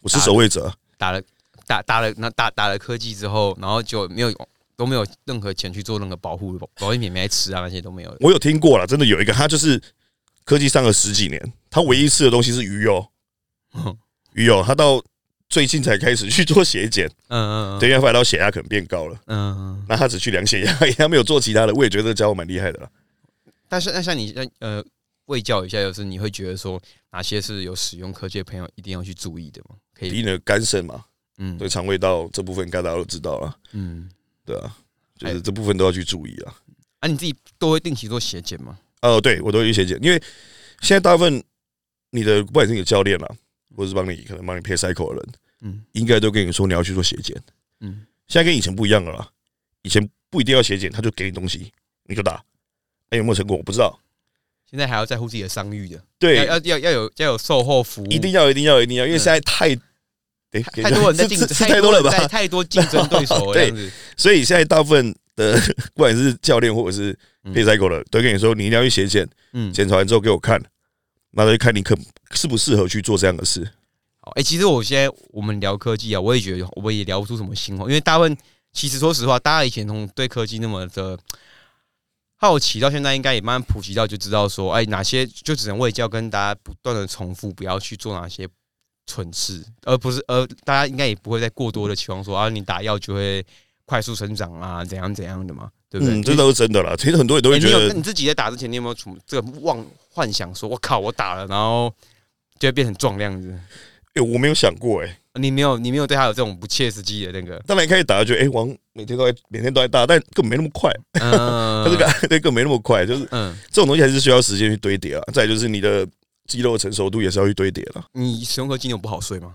我是守卫者，打了打打了那打打了科技之后，然后就没有都没有任何钱去做任何保护保保健品没来吃啊，那些都没有。我有听过了，真的有一个，他就是科技上了十几年，他唯一吃的东西是鱼油，[LAUGHS] 鱼油，他到最近才开始去做血检，嗯嗯对，因为他发现到血压可能变高了，嗯嗯。那他只去量血压，[LAUGHS] 他没有做其他的。我也觉得这家伙蛮厉害的啦。但是那像你呃喂教一下，就是你会觉得说哪些是有使用科技的朋友一定要去注意的吗？可以，第一呢，肝肾嘛，嗯对肠胃道这部分，应该大家都知道了，嗯。对啊，就是这部分都要去注意啊。啊，你自己都会定期做血检吗？哦，对我都会去血检，因为现在大部分你的不管是你的教练啦，或者是帮你可能帮你配 cycle 的人，嗯应该都跟你说你要去做血检。嗯现在跟以前不一样了啦，以前不一定要血检，他就给你东西，你就打。哎、有没有成果我不知道。现在还要在乎自己的商誉的，对，要要要要有要有售后服务，一定要，一定要，一定要，因为现在太，哎、太多人在竞 [LAUGHS] 争，太多了吧？太太多竞争对手了，[LAUGHS] 对。所以现在大部分的不管是教练或者是配赛狗的，都跟你说你一定要去写检，嗯，检查完之后给我看，那就看你可适不适合去做这样的事。好，哎、其实我现在我们聊科技啊，我也觉得我也聊不出什么新话，因为大部分其实说实话，大家以前从对科技那么的好奇，到现在应该也慢慢普及到，就知道说，哎、哪些就只能为教跟大家不断的重复，不要去做哪些蠢事，而不是而大家应该也不会再过多的期望说啊，你打药就会快速成长啊，怎样怎样的嘛，对不对？嗯，这都是真的啦。其实很多人都会觉得，你自己在打之前，你有没有什么这个妄幻想说，我靠，我打了，然后就会变成壮这样子？哎，我没有想过，哎，你没有，你没有对他有这种不切实际的那个，当然一开始打就觉得，哎，王每天都在每天都在打，但根本没那么快，嗯 [LAUGHS] 他这个 [LAUGHS] 对根本没那么快，就是嗯，这种东西还是需要时间去堆叠啊。再就是你的肌肉成熟度也是要去堆叠了。你使用科技你有不好睡吗？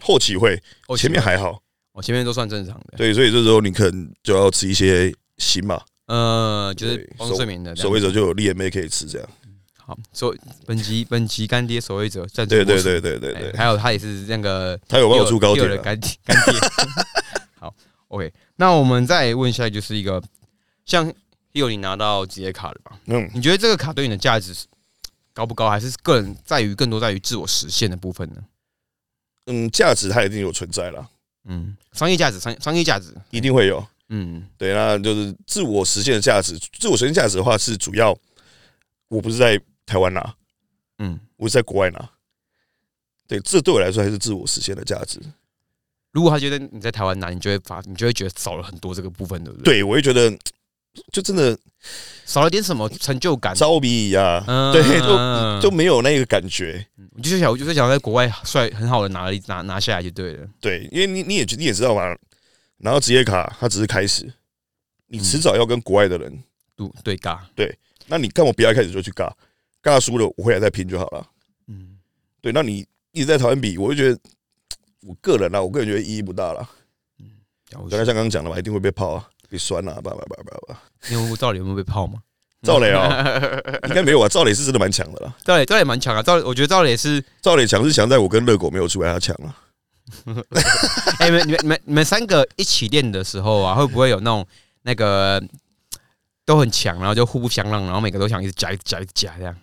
后期会，哦前面还好，我前面都算正常的，对，所以这时候你可能就要吃一些锌嘛，呃，就是对帮助睡眠的守卫者就有 LMA 可以吃，这样。好，所本集本集干爹守卫者赞助对对对对对对，哎还有他也是那个他有帮我出高铁了。六的干爹干爹。[LAUGHS] 好，OK，那我们再问一下，就是一个像有你拿到职业卡了吧？嗯，你觉得这个卡对你的价值是高不高，还是个人在于更多在于自我实现的部分呢？嗯，价值它一定有存在了，嗯，商业价值，商商业价值，一定会有。嗯对，那就是自我实现的价值。自我实现价值的话，是主要我不是在台湾拿，嗯。我是在国外拿。对，这对我来说还是自我实现的价值。如果他觉得你在台湾拿，你就会发，你就会觉得少了很多这个部分，对不对？，对，我会觉得就真的少了点什么成就感。招比啊，嗯对，就就没有那个感觉。我就是想，我就是想在国外帅很好的拿拿拿下来就对了。对，因为你你也你也知道嘛，拿到职业卡它只是开始，你迟早要跟国外的人，对对尬，对那你干嘛不要一开始就去尬？尬输了，我回来再拼就好了。嗯，对，那你一直在讨厌比，我就觉得我个人啊，我个人觉得意义不大了。了解刚才像刚刚讲的嘛，一定会被泡啊，被酸啊，叭叭叭叭叭。你有赵磊有没有被泡吗？赵磊啊，[LAUGHS] 应该没有啊，赵磊是真的蛮强的啦。赵磊赵磊蛮强啊，赵磊我觉得赵磊是，赵磊强是强在我跟热狗没有出来，他强啊。[LAUGHS] 哎、你们你们你们你们三个一起练的时候啊，会不会有那种那个都很强，然后就互不相让，然后每个都想一直夹一直夹一直夹这样？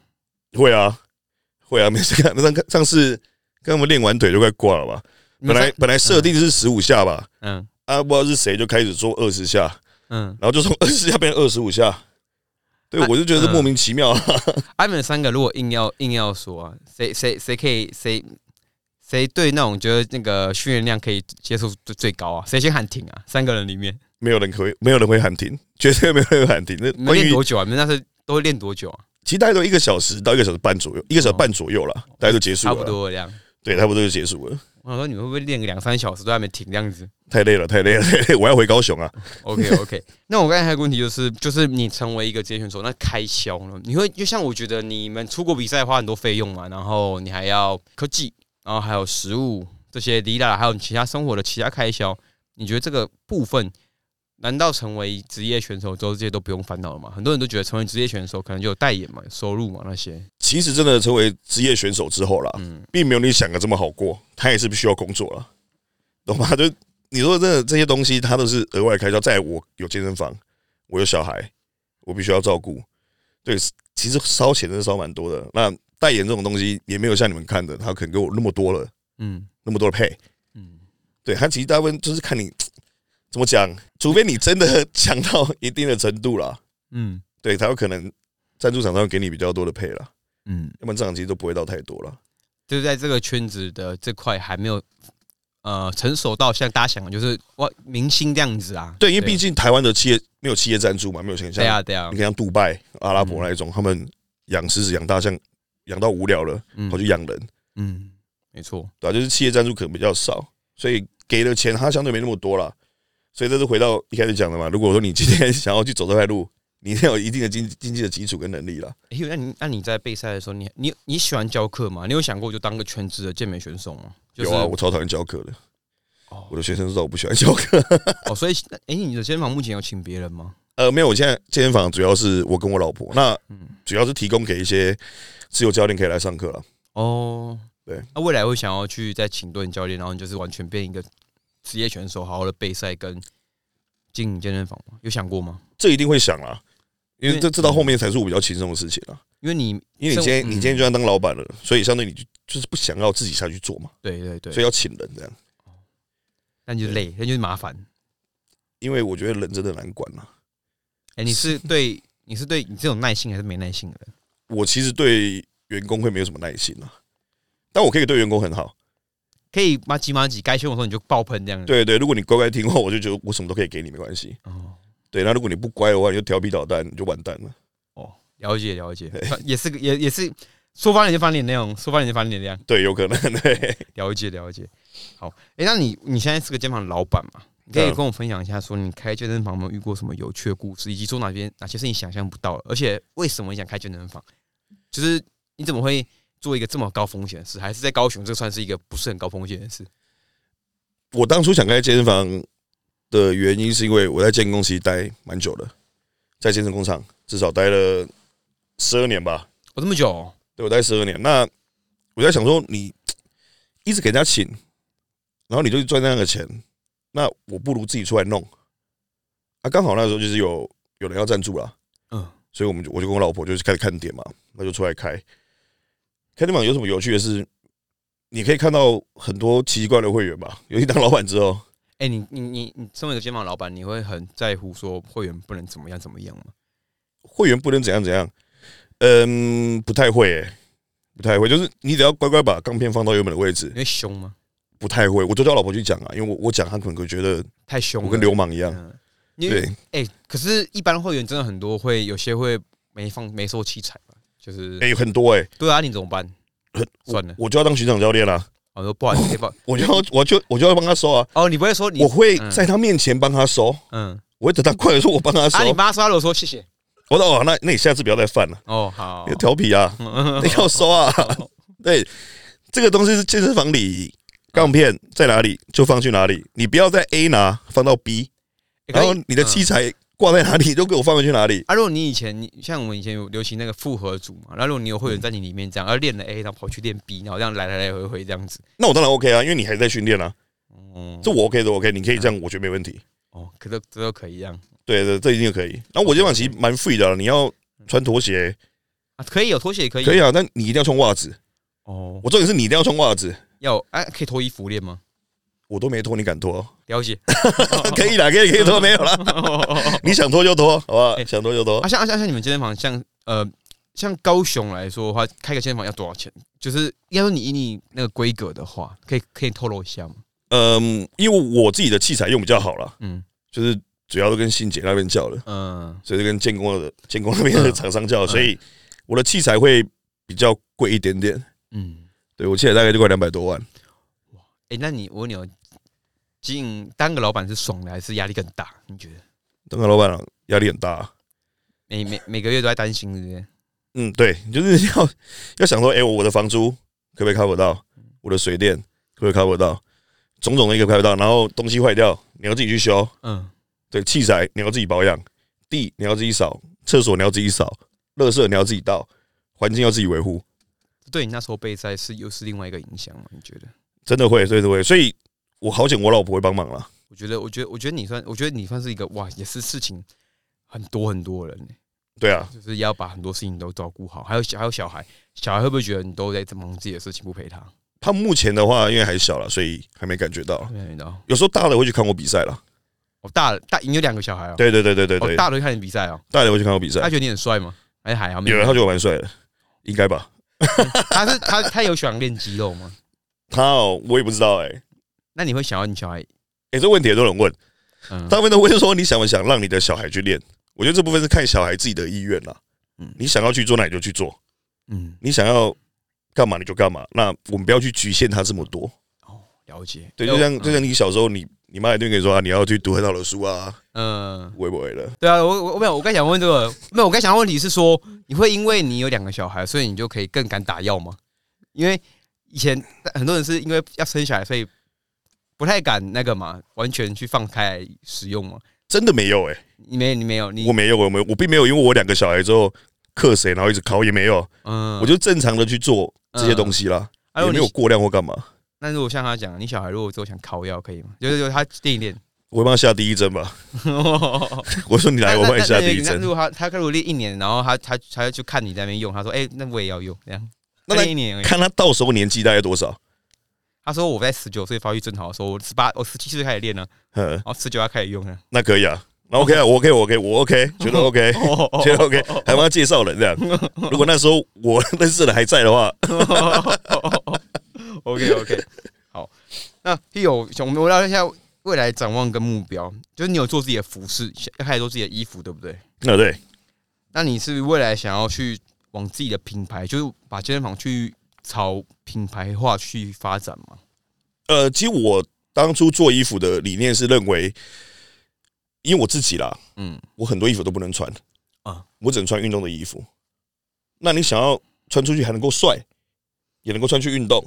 会啊，会啊，每次看上上次跟他们练完腿就快挂了吧？本来本来设定是十五下吧，嗯啊，不知道是谁就开始做二十下，嗯，然后就从二十下变成二十五下。对，我就觉得莫名其妙啊。他们三个如果硬要硬要说啊，谁谁谁可以谁谁对那种觉得那个训练量可以接受最最高啊？谁先喊停啊？三个人里面没有人可以，没有人会喊停，绝对没有人会喊停。那练多久啊？你们那是都会练多久啊？其实大概都一个小时到一个小时半左右，一个小时半左右了，大概就结束了。差不，多这样。对，差不多就结束了。我想说你会不会练个两三小时都还没停这样子太累了，太累了，太累！我要回高雄啊。？OK OK。[LAUGHS] 那我刚才还有个问题就是，就是你成为一个职业选手，那开销呢？你会就像我觉得你们出国比赛花很多费用嘛，然后你还要科技，然后还有食物这些离啦，还有你其他生活的其他开销，你觉得这个部分？难道成为职业选手之后，这些都不用烦恼了吗？很多人都觉得成为职业选手可能就有代言嘛、收入嘛那些。其实真的成为职业选手之后啦，嗯并没有你想的这么好过，他也是必须要工作了，懂吗？[LAUGHS] 就你说真的这些东西，他都是额外开销。在我有健身房，我有小孩，我必须要照顾。对，其实烧钱真的烧蛮多的。那代言这种东西也没有像你们看的，他可能给我那么多了，嗯那么多的配。嗯，对他其实大部分就是看你怎么讲，除非你真的 [LAUGHS] 强到一定的程度啦，嗯。对，才有可能赞助厂商会给你比较多的配啦，嗯，要不然这样其实都不会到太多了。就是在这个圈子的这块还没有呃成熟到像大家想的，就是哇明星这样子啊。对，因为毕竟台湾的企业没有企业赞助嘛，没有像对啊对啊。你，看像杜拜、阿拉伯那一种，他们养狮子、养大象养到无聊了，嗯。跑去养人，嗯，没错，对吧、就是企业赞助可能比较少，所以给的钱他相对没那么多啦。所以这是回到一开始讲的嘛，如果说你今天想要去走这块路，[LAUGHS] 你一定要有一定的经经济的基础跟能力啦。诶，那你那你在备赛的时候，你你你喜欢教课吗？你有想过就当个全职的健美选手吗？就是、有啊，我超讨厌教课的，哦我的学生知道我不喜欢教课。[LAUGHS] 哦，所以哎、你的健身房目前有请别人吗？呃，没有，我现在健身房主要是我跟我老婆，那嗯，主要是提供给一些自由教练可以来上课了。哦，对，那、未来会想要去再请顿教练，然后你就是完全变一个职业选手，好好的备赛跟经营健身房吗？有想过吗？这一定会想啊，因为这这到后面才是我比较轻松的事情啦。因为你因为你今天嗯你今天就要当老板了，所以相对你就就是不想要自己下去做嘛，对对对，所以要请人这样。但就是累，那就是麻烦。因为我觉得人真的难管啦。哎、你是对你是对你这种耐性还是没耐性的人？我其实对员工会没有什么耐心啊，但我可以对员工很好。可以骂几骂几，该凶的时候你就爆喷这样子。对对，如果你乖乖听话，我就觉得我什么都可以给你，没关系。哦对，那如果你不乖的话，你就调皮捣蛋，你就完蛋了。哦，了解了解，也是个也也是说翻脸就翻脸那种，说翻脸就翻脸那样。对，有可能对。了解了解。好，哎、那你你现在是个健身房老板嘛？你可以嗯跟我分享一下，说你开健身房有没有遇过什么有趣的故事，以及说哪边哪些是你想象不到的，而且为什么你想开健身房？就是你怎么会做一个这么高风险的事？还是在高雄，这算是一个不是很高风险的事？我当初想开健身房的原因，是因为我在健身公司待蛮久的，在健身工厂至少待了十二年吧。我，这么久哦、对我待十二年。那我在想说，你一直给人家请，然后你就赚那个钱，那我不如自己出来弄。啊，刚好那时候就是有有人要赞助啦，嗯，所以我们就我就跟我老婆就是开始看点嘛，那就出来开。开店坊有什么有趣的事，你可以看到很多奇奇怪怪的会员吧。[LAUGHS] 尤其当老板之后，哎、你你你你身为一个健身房老板，你会很在乎说会员不能怎么样怎么样吗？会员不能怎样怎样，嗯，不太会、欸，不太会，就是你只要乖乖把钢片放到原本的位置你，会凶吗？不太会。我就叫我老婆去讲啊，因为我我讲，她可能会觉得太凶，我跟流氓一样。对，哎、可是，一般会员真的很多会，有些会没放没收器材吧？就是，哎、很多哎、对啊，你怎么办？算了，我就要当巡场教练啦、我说不好意思，[LAUGHS] 我就要我就我就要帮他收啊，哦，你不会说你我会在他面前帮他收，嗯我会等他过来说我帮他收啊，。你帮他刷了，我说谢谢我说哦，那那你下次不要再犯了，哦，好你，调皮啊，[LAUGHS] 嗯你要收啊。[LAUGHS] 对，这个东西是健身房里杠片在哪里就放去哪里，你不要在 A 拿放到 B，然后你的器材挂在哪里就给我放回去哪里。啊，如果你以前你像我们以前有流行那个复合组嘛，然后如果你有会员在你里面这样，而练了 A，然后跑去练 B，然后这样来来来回回这样子，那我当然 OK 啊，因为你还在训练啊，哦这我 OK 的 OK，你可以这样，我觉得没问题。哦，可这这都可以这样对对，这一定可以。然后我肩膀其实蛮 free 的啊，你要穿拖鞋啊，可以有拖鞋也可以，可以啊，但你一定要穿袜子。哦，我重点是你一定要穿袜子，要哎，可以脱衣服练吗？我都没脱，你敢脱？了解。[LAUGHS] 可以啦，可以可以脱，没有啦。你想脱就脱，好不好？哎想脱就脱啊，。像像像你们健身房，像呃，像高雄来说的话，开个健身房要多少钱？就是要说你以你那个规格的话，可以可以透露一下吗？嗯，因为我自己的器材用比较好了，嗯就是主要都跟信姐那边叫的，嗯，所以就跟建工的建工那边的厂商叫的，所以我的器材会比较贵一点点。嗯，对我器材大概就快两百多万。哎、那你我问你哦，经营当个老板是爽的还是压力更大？你觉得？当个老板压力很大。每每每个月都在担心，对不对？嗯，对，就是要 [LAUGHS] 要想说，哎、我的房租可不可以 cover 到？我的水电可不可以 cover 到？种种的一个 cover 到，然后东西坏掉，你要自己去修。嗯，对，器材你要自己保养，地你要自己扫，厕所你要自己扫，垃圾你要自己倒，环境要自己维护，对你那时候备赛是又是另外一个影响吗？你觉得？真的会，真的会。所以我好险，我老婆会帮忙了。我觉得，我觉得，我觉得你算，我觉得你算是一个哇，也是事情很多很多人呢，对啊，就是要把很多事情都照顾好，还有小还有小孩，小孩会不会觉得你都在忙自己的事情，不陪他？他目前的话，因为还小了，所以还没感觉到。有时候大了会去看我比赛了。哦，大了大，你有两个小孩哦，对对对对对对，哦，大了会看你比赛哦，大了会去看我比赛他。觉得你很帅吗？哎还好？有人他觉得我蛮帅的，应该吧？[LAUGHS] 他是他他有喜欢练肌肉吗？他哦，我也不知道哎、欸。那你会想要你小孩？哎、这问题也都有人问，嗯，大部分都会说你想不想让你的小孩去练？我觉得这部分是看小孩自己的意愿啦。嗯你想要去做，那你就去做；嗯，你想要干嘛你就干嘛。那我们不要去局限他这么多。哦，了解。对，就像就像你小时候，你你妈一定跟你说啊，你要去读很好的书啊，嗯，会不会了？对啊，我我我没有，我刚想问这个，没有，我刚想问题是说，你会因为你有两个小孩，所以你就可以更敢打药吗？因为以前很多人是因为要生小孩，所以不太敢那个嘛，完全去放开来使用嘛。真的没有哎、你没，你没有，你我没有，我没有，我并没有，因为我两个小孩之后克谁，然后一直考也没有，嗯，我就正常的去做这些东西啦，也没有过量或干嘛。那如果像他讲，你小孩如果之后想考药可以吗？就是就是他练一练，我会帮他下第一针吧。[LAUGHS] 我说你来，我帮你下第一针那如。果他他如果练一年，然后他他他就看你在那边用，他说：“哎、那我也要用。”这样，那一年。看他到时候年纪大概多少？他说我在十九岁发育正好的时候，我十八我十七岁开始练呢，嗯，然后十九要开始用了。那可以啊。那 OK 啊，我 OK，我 OK，我 OK，觉得 OK，觉得 OK，还帮他介绍人这样。[LAUGHS] 如果那时候我认识的还在的话，[LAUGHS] OK OK，好，那有我们我聊一下未来展望跟目标，就是你有做自己的服饰，要开始做自己的衣服，对不对？那对，那你是未来想要去往自己的品牌，就是把健身房去朝品牌化去发展吗？呃，其实我当初做衣服的理念是认为，因为我自己啦，嗯我很多衣服都不能穿啊啊，我只能穿运动的衣服。那你想要穿出去还能够帅，也能够穿去运动，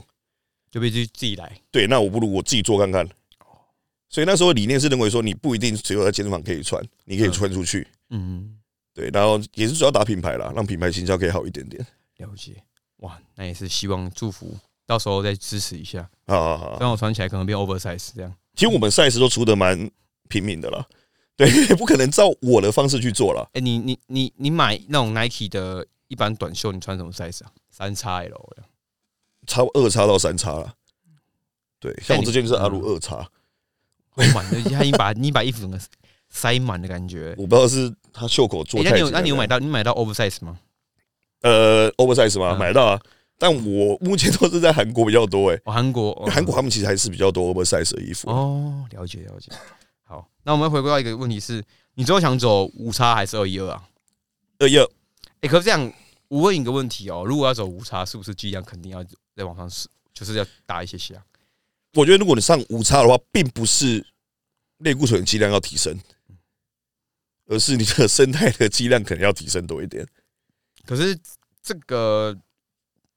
就必须自己来。对，那我不如我自己做看看。所以那时候理念是认为说，你不一定只有在健身房可以穿，你可以穿出去。嗯，对，然后也是主要打品牌啦，让品牌形象可以好一点点。了解。哇，那也是希望祝福，到时候再支持一下，好好好，让我穿起来可能变 oversize 这样。其实我们 size 都出的蛮平民的了，对，[LAUGHS] 不可能照我的方式去做了。哎、你你你你买那种 Nike 的一般短袖，你穿什么 size 啊？三这样差二叉到三叉了。对，像我这件就是阿鲁二叉，好满的，他已经把 [LAUGHS] 你把衣服整个塞满的感觉。我不知道是他袖口做哎、那。你有那你有买到你买到 oversize 吗？呃 oversize 吗？嗯买到啊，但我目前都是在韩国比较多诶。哦，韩国，哦韩国他们其实还是比较多 oversize 的衣服。哦，了解了解。好，那我们回归到一个问题是，你最后想走五叉还是二一二啊？二一二，哎、可是这样，我问你一个问题哦，如果要走五叉，是不是剂量肯定要再往上是，就是要大一些些啊？我觉得如果你上五叉的话，并不是类固醇的剂量要提升，而是你的生态的剂量可能要提升多一点。可是这个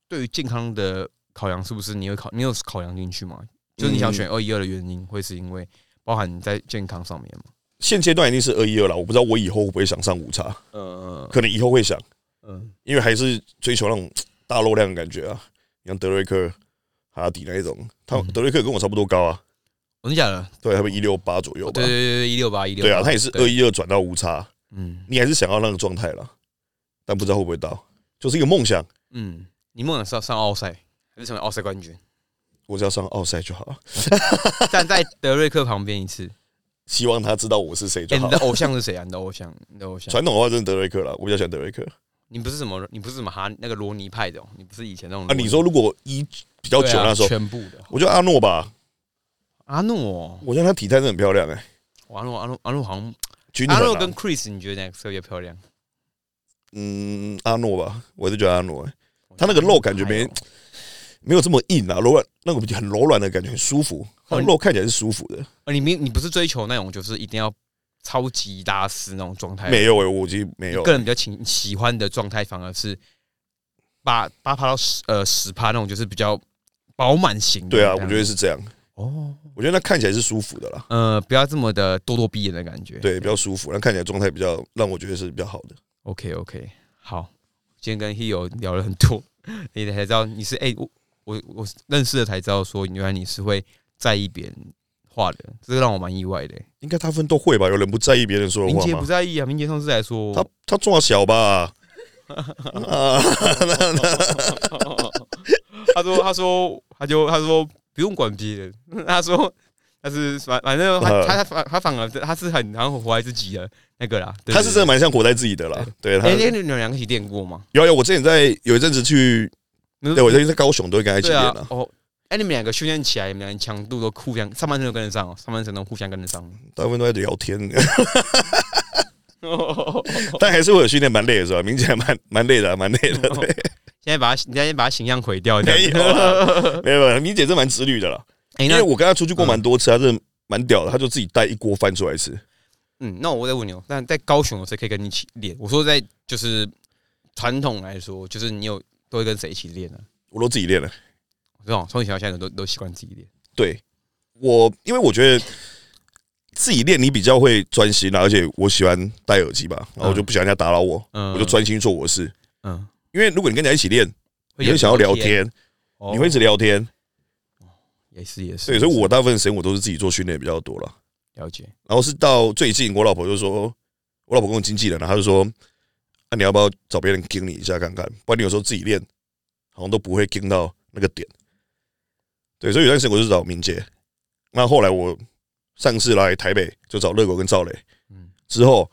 对于健康的考量，是不是你有考你有考量进去吗？就是你想选二一二的原因，会是因为包含你在健康上面吗？现阶段一定是二一二了，我不知道我以后会不会想上五叉，呃，可能以后会想，嗯，因为还是追求那种大肉量的感觉啊，像德瑞克、哈迪那一种，他嗯。德瑞克跟我差不多高啊，我跟你讲了，对，他们一六八左右吧。对对，对对，一六八一六，对啊，他也是二，一二转到五差，嗯。你还是想要那个状态啦，但不知道会不会到，就是一个梦想。嗯，你梦想是要上奥赛，还是成为奥赛冠军？我只要上奥赛就好了。[LAUGHS] 站在德瑞克旁边一次。希望他知道我是谁就你的。偶像是谁啊？你的偶像，你的偶像。传统的话，就是德瑞克了，我比较喜欢德瑞克。你不是什么，你不是什么哈那个罗尼派的哦，你不是以前那种啊，你说如果一比较久那时候，全部的我觉得阿诺吧，阿诺，我觉得他体态真的很漂亮哎。阿诺阿诺阿诺好像阿诺跟 Chris，你觉得哪个特别漂亮？嗯阿诺吧，我是觉得阿诺哎，他那个肉感觉没没有这么硬啊，柔软那种很柔软的感觉，很舒服。肉看起来是舒服的。哦，你没你不是追求那种就是一定要超级拉丝那种状态，没有哎，我其实没有个。人比较喜喜欢的状态，反而是八八趴到十呃十趴那种，就是比较饱满型的。对啊，我觉得是这样。哦，我觉得那看起来是舒服的啦，呃，不要这么的咄咄逼人的感觉。对，比较舒服，那看起来状态比较让我觉得是比较好的。OK OK，好，今天跟 Heo 聊了很多，[LAUGHS] 你才知道你是哎、我我我认识了才知道说，原来你是会在意别人话的，这个让我蛮意外的、应该大部分都会吧？有人不在意别人说的话吗明杰不？在意啊，明杰上次来 [LAUGHS] 说，他他撞小吧？啊，他说他说他就他说不用管别人，他说。但是反反正他他他反他反而他是很然后活在自己的那个啦，对他是真的蛮像活在自己的啦。对他哎，那你们两个一起练过吗？有有，我之前在有一阵子去，对我之前在高雄都会跟他一起对练啊，，啊哦，哎，你们两个训练起来，你们两个强度都互相上半身都跟得上哦，上半身都互相跟得上。大部分都在聊天，[LAUGHS] 但还是会有训练蛮累的是吧？明显还蛮蛮累的啊，[LAUGHS] 蛮累的。对，现在把他，你现在把他形象毁掉，这没样有，没有，[LAUGHS] 明姐真蛮自律的啦。哎，因那为我跟他出去过蛮多次，他真的蛮屌的，他就自己带一锅饭出来吃。嗯，那我再问你哦，那在高雄有谁可以跟你一起练？我说在就是传统来说，就是你有都会跟谁一起练呢？我都自己练了。这种从以前到现在都都习惯自己练。对我，因为我觉得自己练你比较会专心啊，而且我喜欢戴耳机吧，然后我就不喜欢人家打扰我，嗯我就专心做我的事。嗯，因为如果你跟人家一起练，你会想要聊，天，哦你会一直聊天，也是也是，对，所以我大部分时间我都是自己做训练比较多了。了解。然后是到最近，我老婆就说，我老婆跟我经纪人啊，他就说，那、你要不要找别人盯你一下看看？不然你有时候自己练，好像都不会盯到那个点。对，所以有段时间我就找明杰。那后来我上次来台北就找乐狗跟赵磊，嗯之后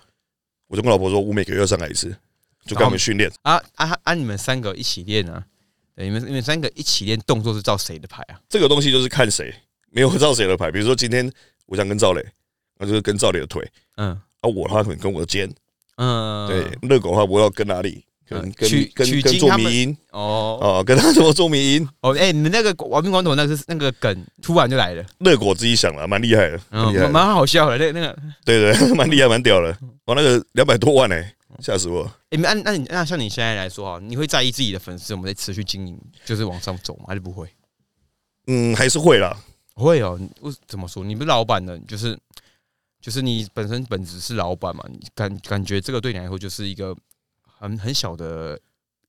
我就跟老婆说，我每个月要上来一次，就跟我们训练。啊啊啊！你们三个一起练啊？对，你们你们三个一起练动作是照谁的牌啊？这个东西就是看谁，没有照谁的牌。比如说今天我想跟赵磊，那就是跟赵磊的腿。嗯啊，我的话可能跟我的肩。嗯，对，热狗的话我要跟哪里？可能跟嗯取跟跟取经他们做迷音哦啊，跟他怎么做迷音？哦，哎，你们那个亡命关头那个是那个梗，突然就来了，热狗自己想了，蛮厉害的，蛮好笑的。那那个，对对，[LAUGHS] 蛮厉害，蛮屌的。嗯哦，那个两百多万哎，吓死我！哎，那那你那像你现在来说啊，你会在意自己的粉丝有没有在持续经营，就是往上走吗？还是不会？嗯，还是会啦。会哦，你为怎么说？你不是老板的，就是就是你本身本质是老板嘛，你感感觉这个对你来说就是一个很很小的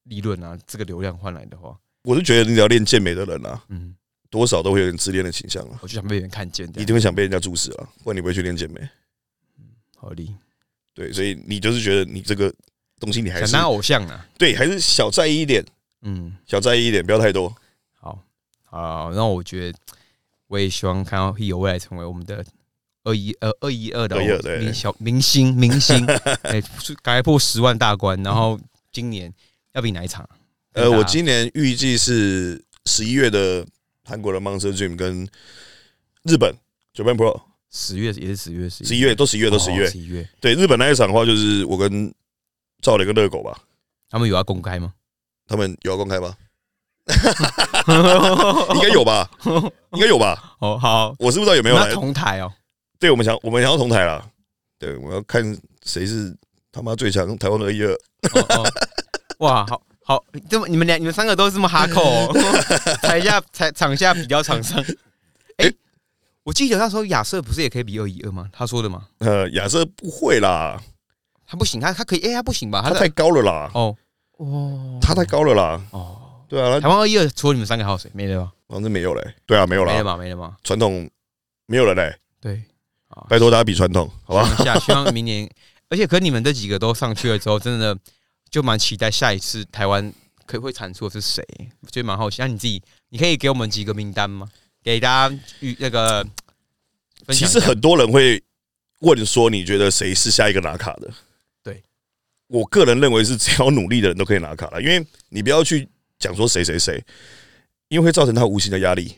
利润啊，这个流量换来的话，我是觉得你只要练健美的人啊，嗯，多少都会有点自恋的倾向啊，我就想被人看见，这一定会想被人家注视啊，不然你不会去练健美。合理，对，所以你就是觉得你这个东西你还是想当偶像啊，对，还是小在意一点，嗯，小在意一点，不要太多。好，好，那我觉得我也希望看到 He 有未来成为我们的二一呃二一二的212对明小明星明星，[LAUGHS] 哎，改破十万大关，然后今年要比哪一场？呃，我今年预计是十一月的韩国的 Monster Dream 跟日本 Japan Pro，十月也是十月十十一月都十一月都十一月。十一月，对，日本那一场的话，就是我跟赵磊跟热狗吧，他们有要公开吗？他们有要公开吗？[LAUGHS] 应该有吧，应该有吧。哦，好，我是不知道有没有来。同台哦，对，我们想我们想要同台啦。对，我要看谁是他妈最强台湾的二一二。哇，好好，这么你们俩你们三个都这么哈扣哦，[LAUGHS] 台下台场下比较场上，哎，我记得那时候亚瑟不是也可以比二一二吗？他说的吗？呃，亚瑟不会啦，他不行，他他可以，哎，他不行吧？他他太高了啦，哦哦，他太高了啦。哦，对啊，台湾二一二除了你们三个还有谁？没了吧？反正没有嘞。对啊，没有了，没了吧？没了吧？传统没有了嘞。对，拜托大家比传统，好吧？希望下希望明年，[LAUGHS] 而且可你们这几个都上去了之后，真的就蛮期待下一次台湾可会产出的是谁，我觉得蛮好奇。那你自己你可以给我们几个名单吗？给大家与那个。其实很多人会问说，你觉得谁是下一个拿卡的？对我个人认为是只要努力的人都可以拿卡了，因为你不要去讲说谁谁谁，因为会造成他无形的压力，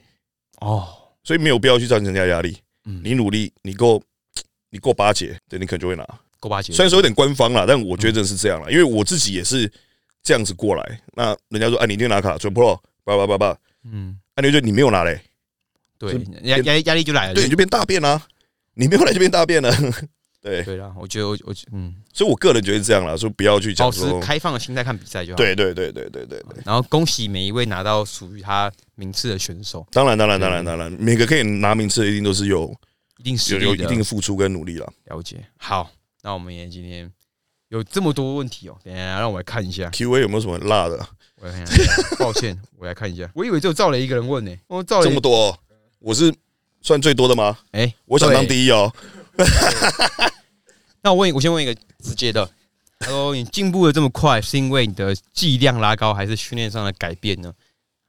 哦，所以没有必要去造成人家压力。嗯，你努力，你够，你够巴结，对你可能就会拿。够八节，虽然说有点官方啦，但我觉得是这样了，因为我自己也是这样子过来。那人家说，哎、你一定拿卡，准 Pro，叭叭叭叭，嗯，哎、你就你没有拿嘞，对，压压压力就来了。对，你就变大便啦、你没有来就变大便了。对，对啦，我觉得我我嗯，所以我个人觉得是这样啦，说不要去保持，开放的心态看比赛就好。，对对对对对对对。然后恭喜每一位拿到属于他名次的选手，当然当然当然当然，每个可以拿名次的一定都是有一定实有有一定付出跟努力了。了解。好，那我们也今天有这么多问题哦，等一下让我来看一下，Q A 有没有什么辣的？我来看一下。抱歉，我来看一下。我以为只有赵雷一个人问呢，哦赵雷这么多哦，我是算最多的吗？哎，我想当第一哦。[LAUGHS] 那我问，我先问一个直接的。他说：“你进步的这么快，是因为你的剂量拉高，还是训练上的改变呢？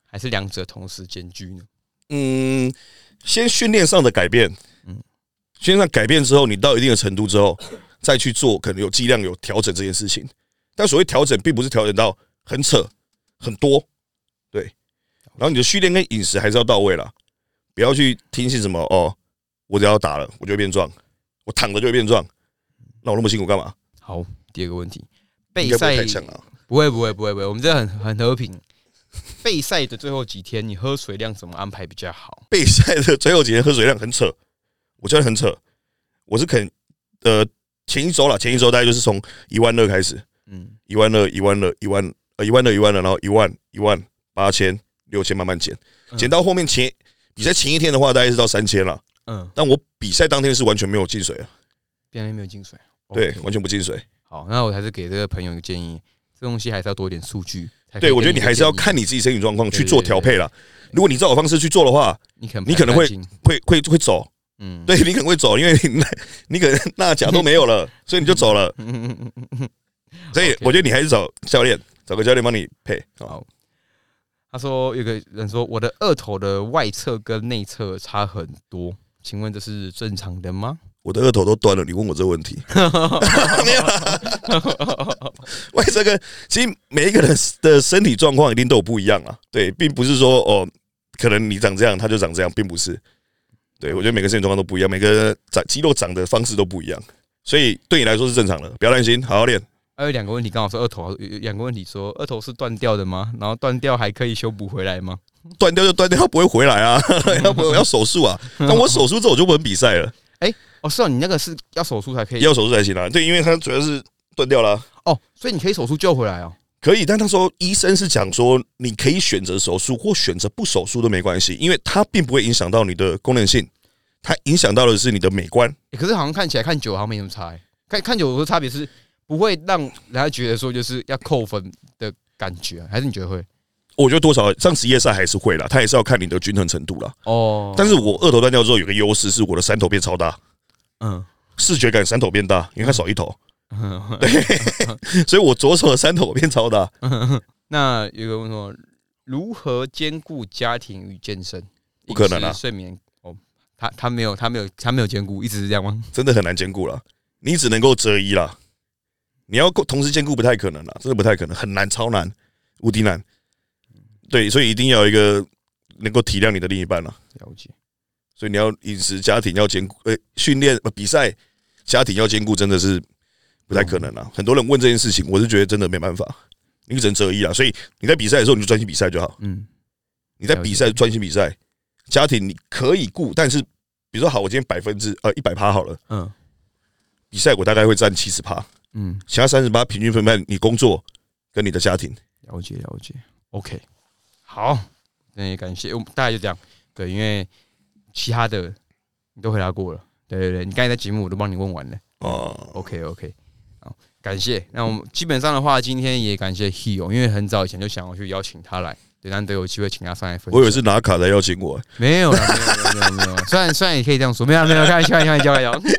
还是两者同时兼具呢？嗯，先训练上的改变，嗯嗯，训练上改变之后，你到一定的程度之后，再去做可能有剂量有调整这件事情。但所谓调整，并不是调整到很扯很多，对。然后你的训练跟饮食还是要到位啦，不要去听信什么哦，我只要打了我就会变壮，我躺着就会变壮，那我那么辛苦干嘛？好，第二个问题，备赛。不会不会不会不会，我们这很很和平。备赛的最后几天，你喝水量怎么安排比较好？备赛的最后几天喝水量很扯，我觉得很扯。我是肯呃前一周了，前一周大概就是从一万二开始，嗯，一万二、一万二、一万呃一万二、一万二，然后一万、一万八千、六千慢慢减，嗯减到后面前比赛前一天的话，大概是到三千了。嗯，但我比赛当天是完全没有进水啊，边边没有进水。对完全不进水。好，那我还是给这个朋友一个建议，这东西还是要多一点数据。对我觉得你还是要看你自己身体状况去做调配啦。如果你照我方式去做的话，你可能你可能会会会会走，嗯，对你可能会走，因为你那你可能那甲都没有了，[LAUGHS] 所以你就走了。嗯嗯嗯嗯嗯。所以我觉得你还是找教练，找个教练帮你配。好，好，他说有个人说我的二头的外侧跟内侧差很多，请问这是正常的吗？我的二头都断了，你问我这个问题，[LAUGHS] 没有啦。外侧跟其实每一个人的身体状况一定都有不一样啊，对，并不是说哦，可能你长这样他就长这样，并不是。对我觉得每个身体状况都不一样，每个人长肌肉长的方式都不一样，所以对你来说是正常的，不要担心，好好练。还有两个问题，刚好是二头，两个问题说二头是断掉的吗？然后断掉还可以修补回来吗？[LAUGHS] 断掉就断掉，它不会回来啊，[LAUGHS] 要不要手术啊？[LAUGHS] 那我手术之后我就不能比赛了，哎哦，是哦，你那个是要手术才可以要手术才行啊。对，因为它主要是断掉了啊。哦，所以你可以手术救回来哦。可以，但那时候医生是讲说，你可以选择手术或选择不手术都没关系，因为它并不会影响到你的功能性，它影响到的是你的美观。欸可是好像看起来看久好像没什么差、欸，看看久了的差别是不会让人家觉得说就是要扣分的感觉啊、还是你觉得会？我觉得多少上职业赛还是会啦，他也是要看你的均衡程度啦。哦但是我二头断掉之后有个优势，是我的三头变超大，嗯，视觉感三头变大，因为它少一头，嗯 [LAUGHS] 所以我左手的三头变超大。那有一个问说，如何兼顾家庭与健身？不可能啊睡眠哦，他他没有他没有他没有兼顾，一直是这样吗？真的很难兼顾了，你只能够择一啦。你要够同时兼顾不太可能了，真的不太可能，很难，超难，无敌难。对，所以一定要有一个能够体谅你的另一半啦。了解，所以你要饮食、家庭要兼顾，呃，训练、呃比赛、家庭要兼顾，真的是不太可能啦。很多人问这件事情，我是觉得真的没办法，你只能择一啦。所以你在比赛的时候，你就专心比赛就好。嗯，你在比赛专心比赛，家庭你可以顾，但是比如说好，我今天百分之呃一百趴好了，嗯比赛我大概会占七十趴。嗯，其他三十八平均分配你工作跟你的家庭。了解了解，OK，好，那也感谢，我们大概就这样，对，因为其他的你都回答过了，对对对，你刚才在节目我都帮你问完了。哦，OK OK，好，感谢。那我们基本上的话，今天也感谢 Heo，因为很早以前就想要去邀请他来，对，难得有机会请他上来分享。我以为是拿卡来邀请我，没有了，没有没有没有没有，[LAUGHS] 虽然虽然也可以这样说，没有没有，开玩笑开玩笑开玩笑。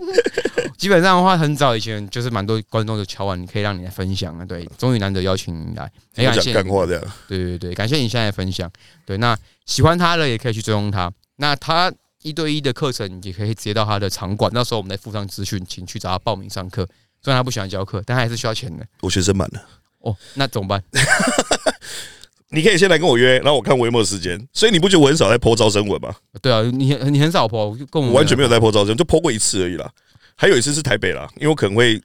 基本上的话，很早以前就是蛮多观众就敲完，你可以让你来分享啊。对，终于难得邀请你来，[LAUGHS] 很感讲谢你。干话这样。对对对，感谢你现在的分享。对，那喜欢他的也可以去追踪他。那他一对一的课程，你也可以直接到他的场馆，那时候我们再附上资讯，请去找他报名上课。虽然他不喜欢教课，但他还是需要钱的。我学生满了，哦，那怎么办？[LAUGHS] 你可以先来跟我约，然后我看我有没有时间。所以你不觉得我很少在 PO 招生文吗？对啊，你很你很少 po，跟我完全没有在 PO 招生，就 PO 过一次而已啦。还有一次是台北啦，因为我可能会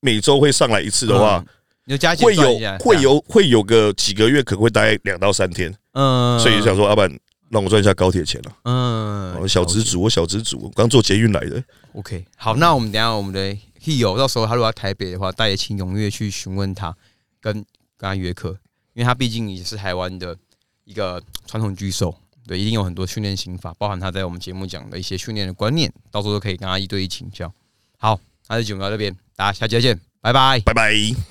每周会上来一次的话，嗯你就加减会有会，有会有个几个月，可能会待两到三天，嗯，所以就想说，阿板让我赚一下高铁钱了。嗯哦，小资主，我小资主，我刚坐捷运来的。OK，好，那我们等一下我们的 Heo 到时候他如果要台北的话，大家也请踊跃去询问他，跟跟他约课，因为他毕竟也是台湾的一个传统居手，对，一定有很多训练心法，包含他在我们节目讲的一些训练的观念，到时候都可以跟他一对一请教。好，那就讲到这边，大家下期再见，拜拜。拜拜。